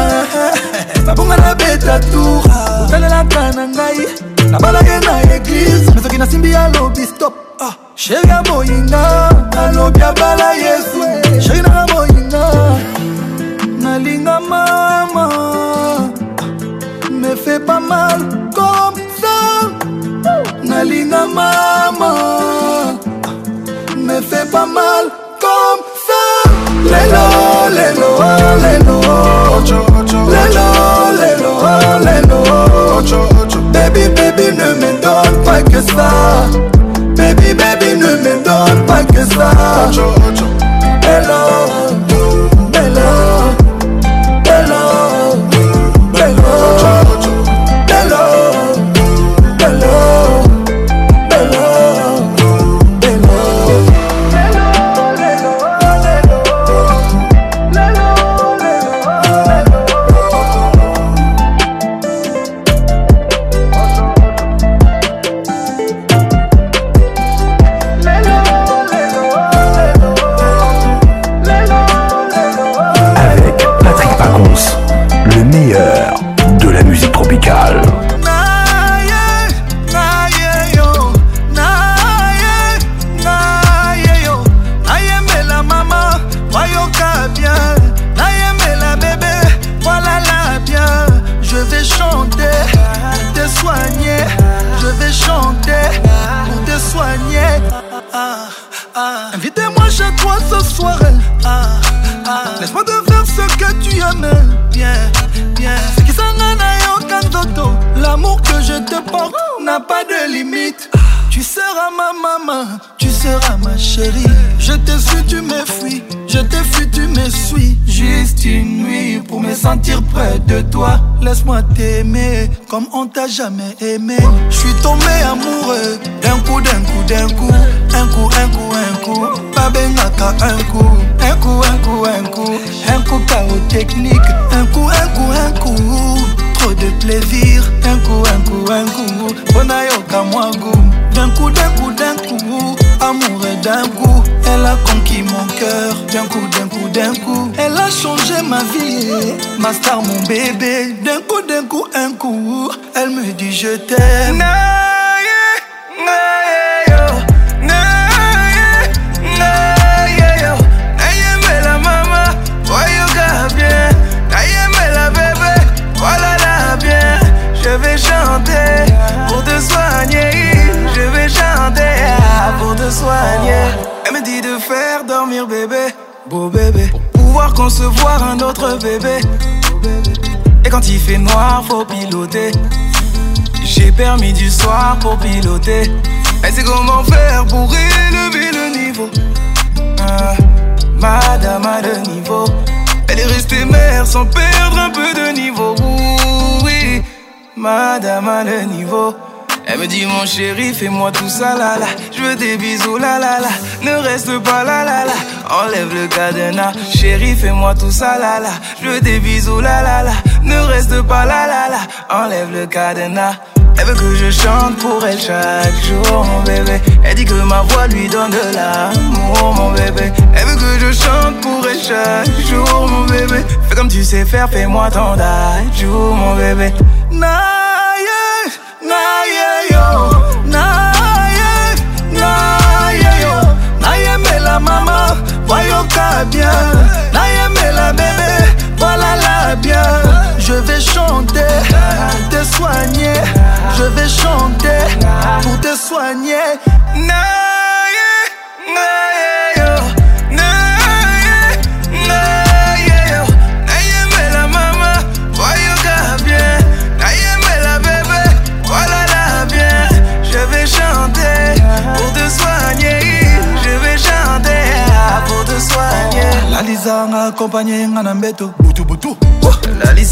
babonga na beta toura otalelaka na ngai nabalake na eglize me soki nasimbi alobi stop sheri ah, ya moyinga alobi abala yesu sheri nanga moyinga nalinga mama me fait pas mal comme ça nalinga mama me fait pas mal que ça Baby, baby, ne me donne pas que ça
comme on t'a jamais aimé. Je suis tombé amoureux d'un coup, d'un coup, d'un coup, un coup, un coup, un coup. Babengaka un coup, un coup, un coup, un coup, un coup chaos technique, un coup, un coup, un coup. Trop de plaisir, un coup, un coup, un coup. Bonayoka moi goût, d'un coup, d'un coup, d'un coup. amoureux d'un coup. Elle a conquis mon cœur d'un coup, d'un coup, d'un coup. Elle a changé ma vie, ma star, mon bébé. D'un coup, d'un coup, un coup. Elle me dit je t'aime.
noir, faut piloter. J'ai permis du soir pour piloter. Elle sait comment faire pour élever le niveau. Ah, madame a le niveau. Elle est restée mère sans perdre un peu de niveau. Oui, madame a le niveau. Elle me dit mon chéri, fais-moi tout ça là là. Je veux des bisous là là là. Ne reste pas là là là. Enlève le cadenas, chéri, fais-moi tout ça là là. Je veux des bisous la là ne reste pas là là là, enlève le cadenas. Elle veut que je chante pour elle chaque jour, mon bébé. Elle dit que ma voix lui donne de l'amour, mon bébé. Elle veut que je chante pour elle chaque jour, mon bébé. Fais comme tu sais faire, fais-moi ton jour, mon bébé. Na naïe yo, Naïe, naïe yo, Naïe mais la maman, voyons qu'à bien. chanter pour te soigner. Je vais chanter pour te soigner. soigner
alizanga akompagne nga na mbeto butu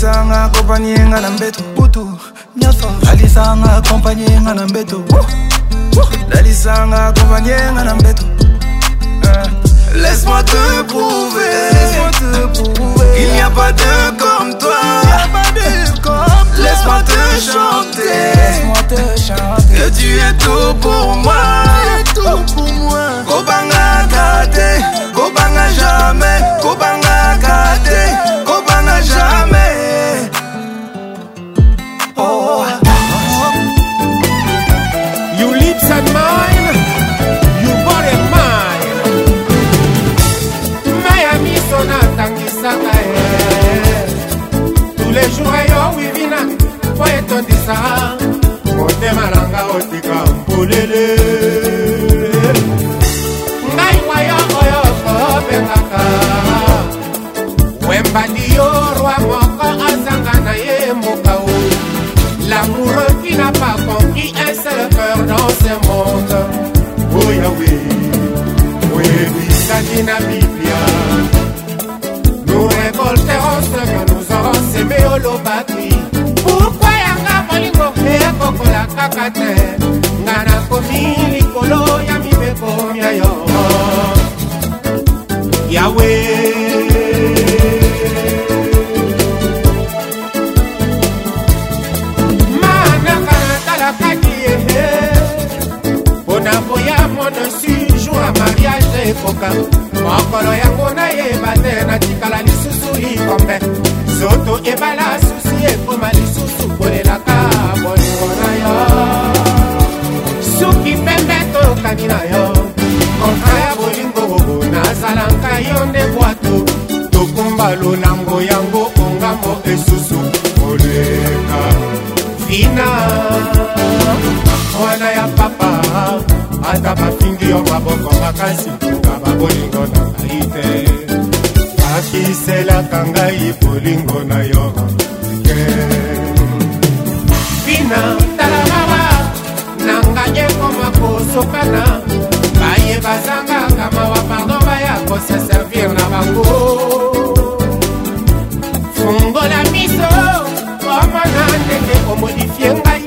alisanga akompanye nga na mbeto butu nyonso alisanga akompanye
nga na
mbeto lalisanga akompanye nga na mbeto eh, Laisse-moi
te prouver, laisse-moi te prouver Il n'y a pas de comme toi, Laisse-moi te chanter, laisse-moi te chanter Que tu es tout pour moi
ebele ngai waya oyo kobetaka wembani yo rwa moko azanga na ye mboka o lamoureux qui n'a pas conquis un seul cœur dans ce monde oyawe oyebisaki na biblia nous récolterons ce que nous aurons semé olobaki pourkoi yanga molingo ekokola kaka te nga nakomi likolo ya mibeko ya yo yawe manaka natalakaki ehe mpona koya monosi jour ya mariage ekoka mokolo yango nayeba te natikala lisusu likombe zoto ebala susi ekoma lisusu kolelaka bolikolo ezali na yo kontra ya bolingo nazala nkai yo nde bwato tokumba lolango yango ongambo esusu koleka fina mwana ya papa ata bafingi yo maboko makasi nga babolingo na ngai te bakiselaka ngai bolingo na yo ke fina kosokana baye bazangaka mawa pardon baya koseservir na bango fungola miso omona ndenge omodifie ngai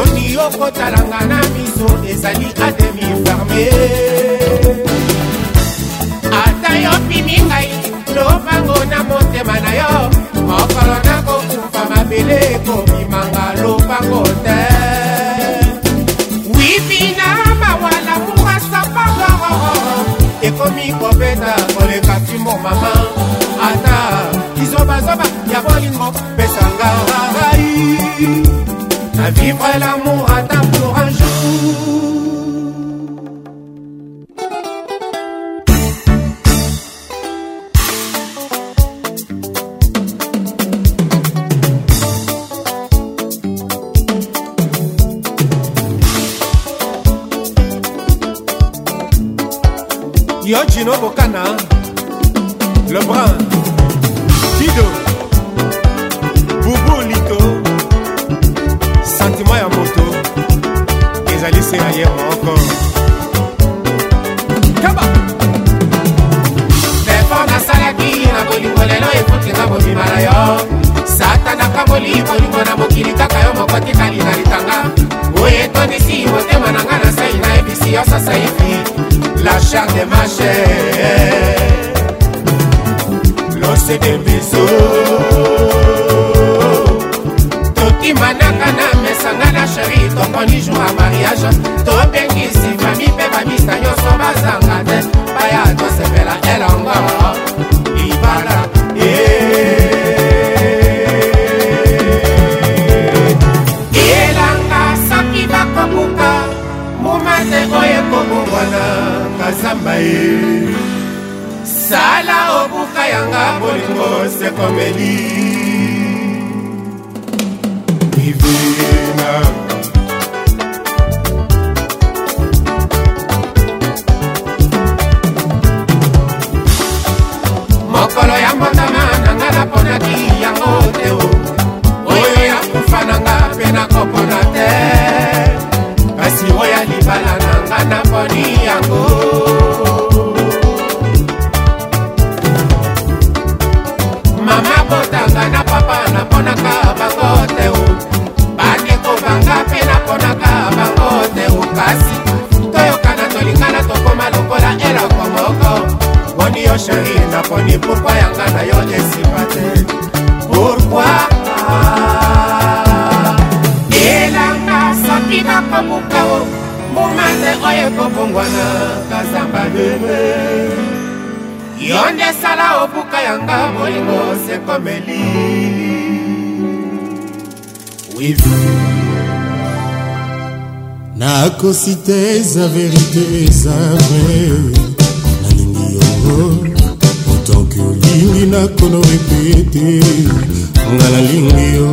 oni okotalanga na miso ezali ademi ferme ata yopimi ngai lobango na motema na yo mokolo nakokufa mabele ekobimanga lobango te ekomi kobeta koleka ntimbo mama ata kizobazoba ya bolingo pesanga ngai na vivre lamour ata pour
nakosi te eza verite eza vrai nalingi yango otanke olingi nakono repete nga nalingi yo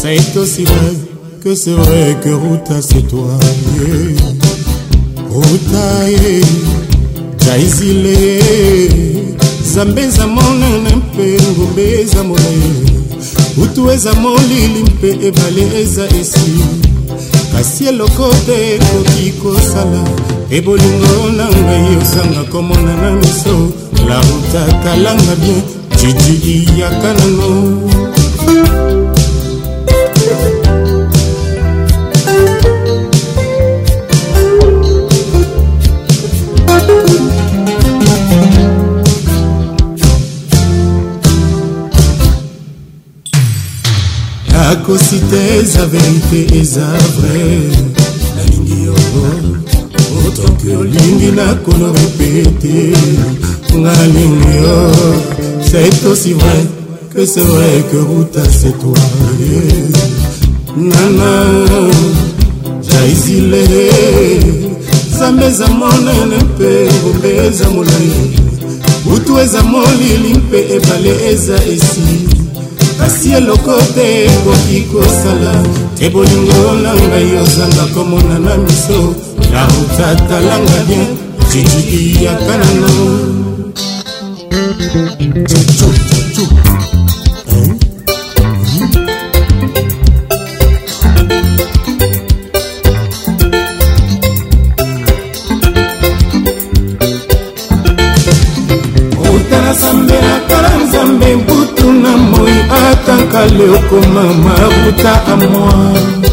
ça est aussi vrai que c'est vrai que ruta c'est toi yeah. ruta yeah. jaizile nzambe eza monene mpe ngombe eza molai utu eza molili mpe ebale eza esili kasi eloko te ekoki kosala e bolingo na ngai ozanga komona na miso lauta talanga bien jijiliyaka nano nakosi te eza verite eza vrai nalingi yo otoki olingi nakona repete ngalingi yo c'est aussi vrai que c'est vrai que ruta c'est toi nana jaizile nzambe eza monene mpe ngombe eza molai butu eza molili mpe ebale eza esili kasi eloko te ekoki kosala te bolingo na ngai ozanga komona na miso na otatalanga bien jijiliyaka nano mobali okoma makuta amoi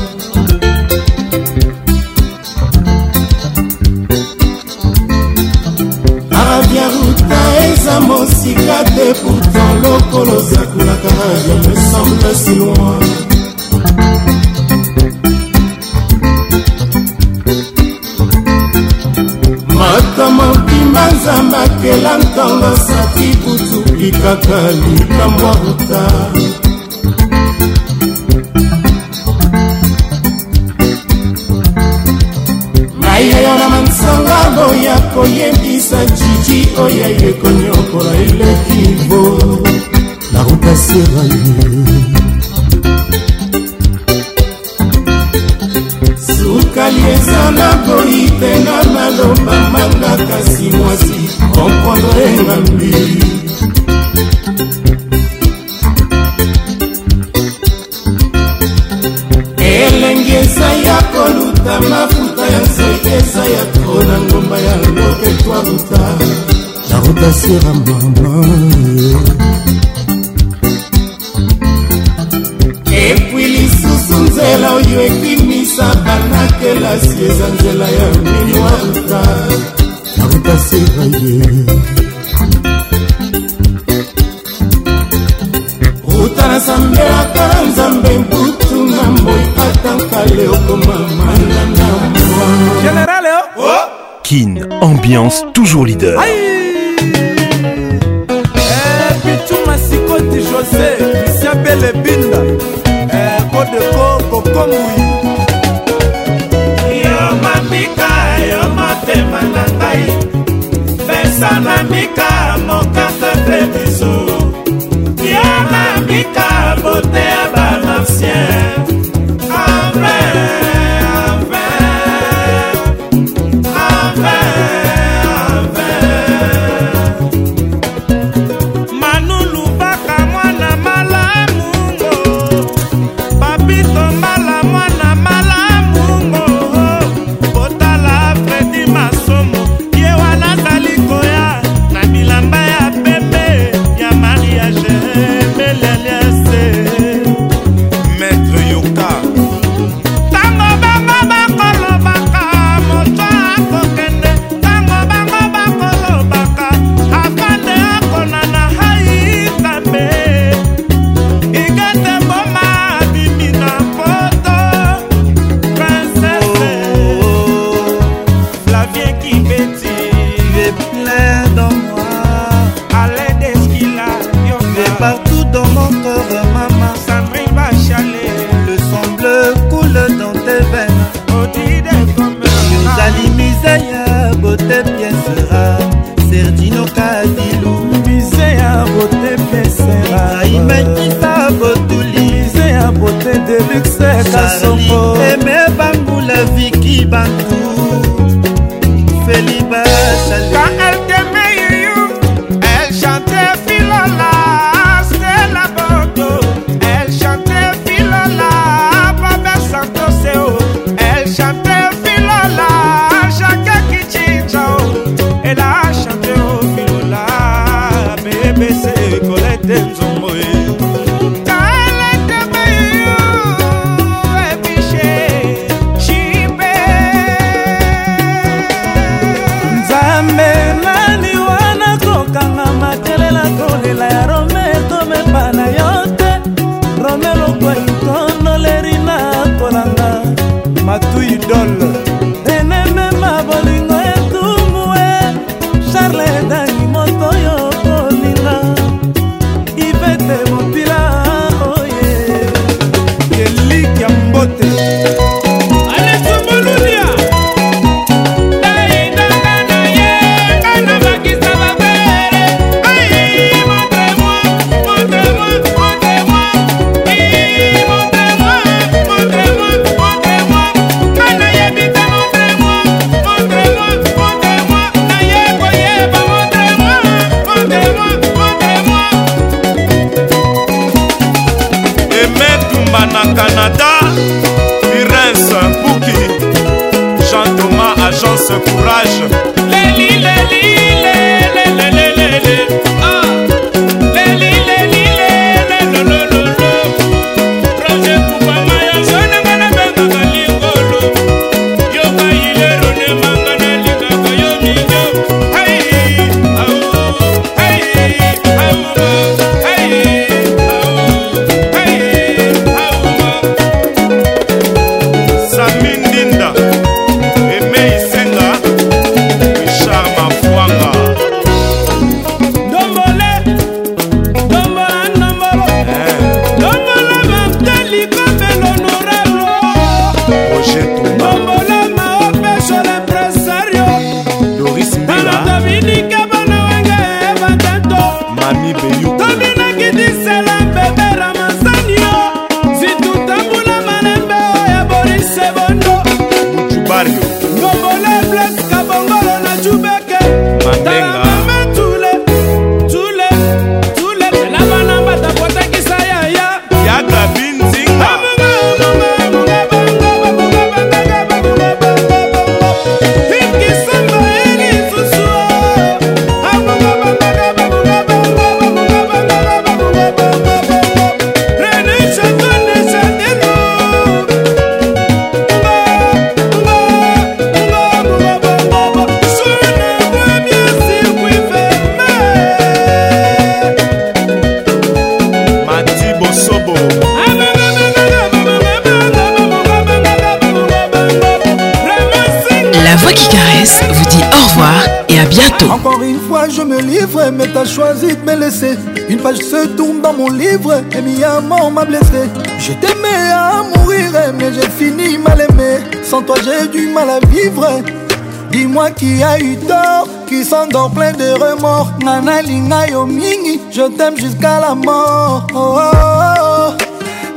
qui a eu tort qui s'endort plein de remords nga nalinga yo mingi je t'aime jusqu'à la mort oh, oh, oh.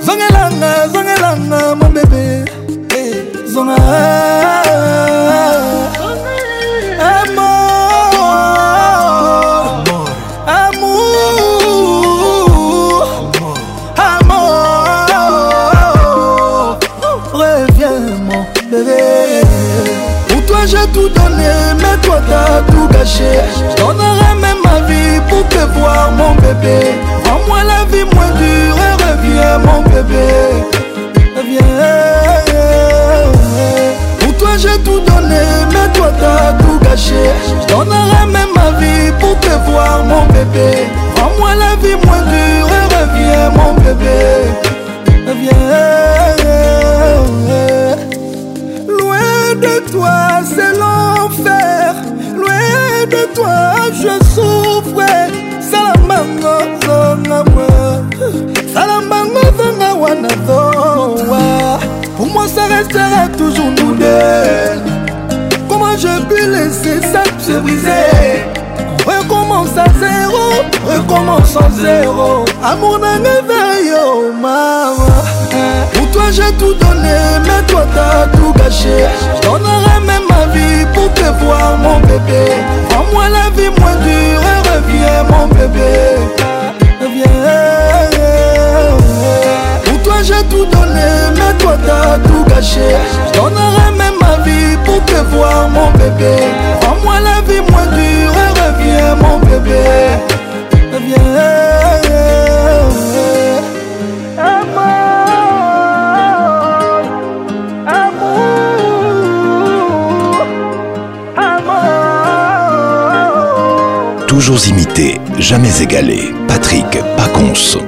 zongelanga zongelanga mon bébé hey. Eh, zonga cacher. Je même ma vie pour te voir, mon bébé. Rends-moi la vie moins dure et reviens, mon bébé. Reviens. Pour toi, j'ai tout donné, mais toi, t'as tout gâché. Je même ma vie pour te voir, mon bébé. Rends-moi la vie moins dure et reviens, mon bébé. je souffre salambango zonga mwa salambango zonga wana zowa pour moi ça restera toujours nous deux comment je puis laisser ça se briser recommence à zéro recommence en zéro amour nanga veille yo mama Pour toi j'ai tout donné, mais toi t'as tout gâché. J'donnerai même ma vie pour te voir, mon bébé. moins la vie moins dure et reviens mon bébé Reviens Pour toi j'ai tout donné mais toi t'as tout gâché Je donnerai même ma vie pour te voir mon bébé Rends-moi la vie moins dure et reviens mon bébé
toujours imité, jamais égalé. Patrick Paconce.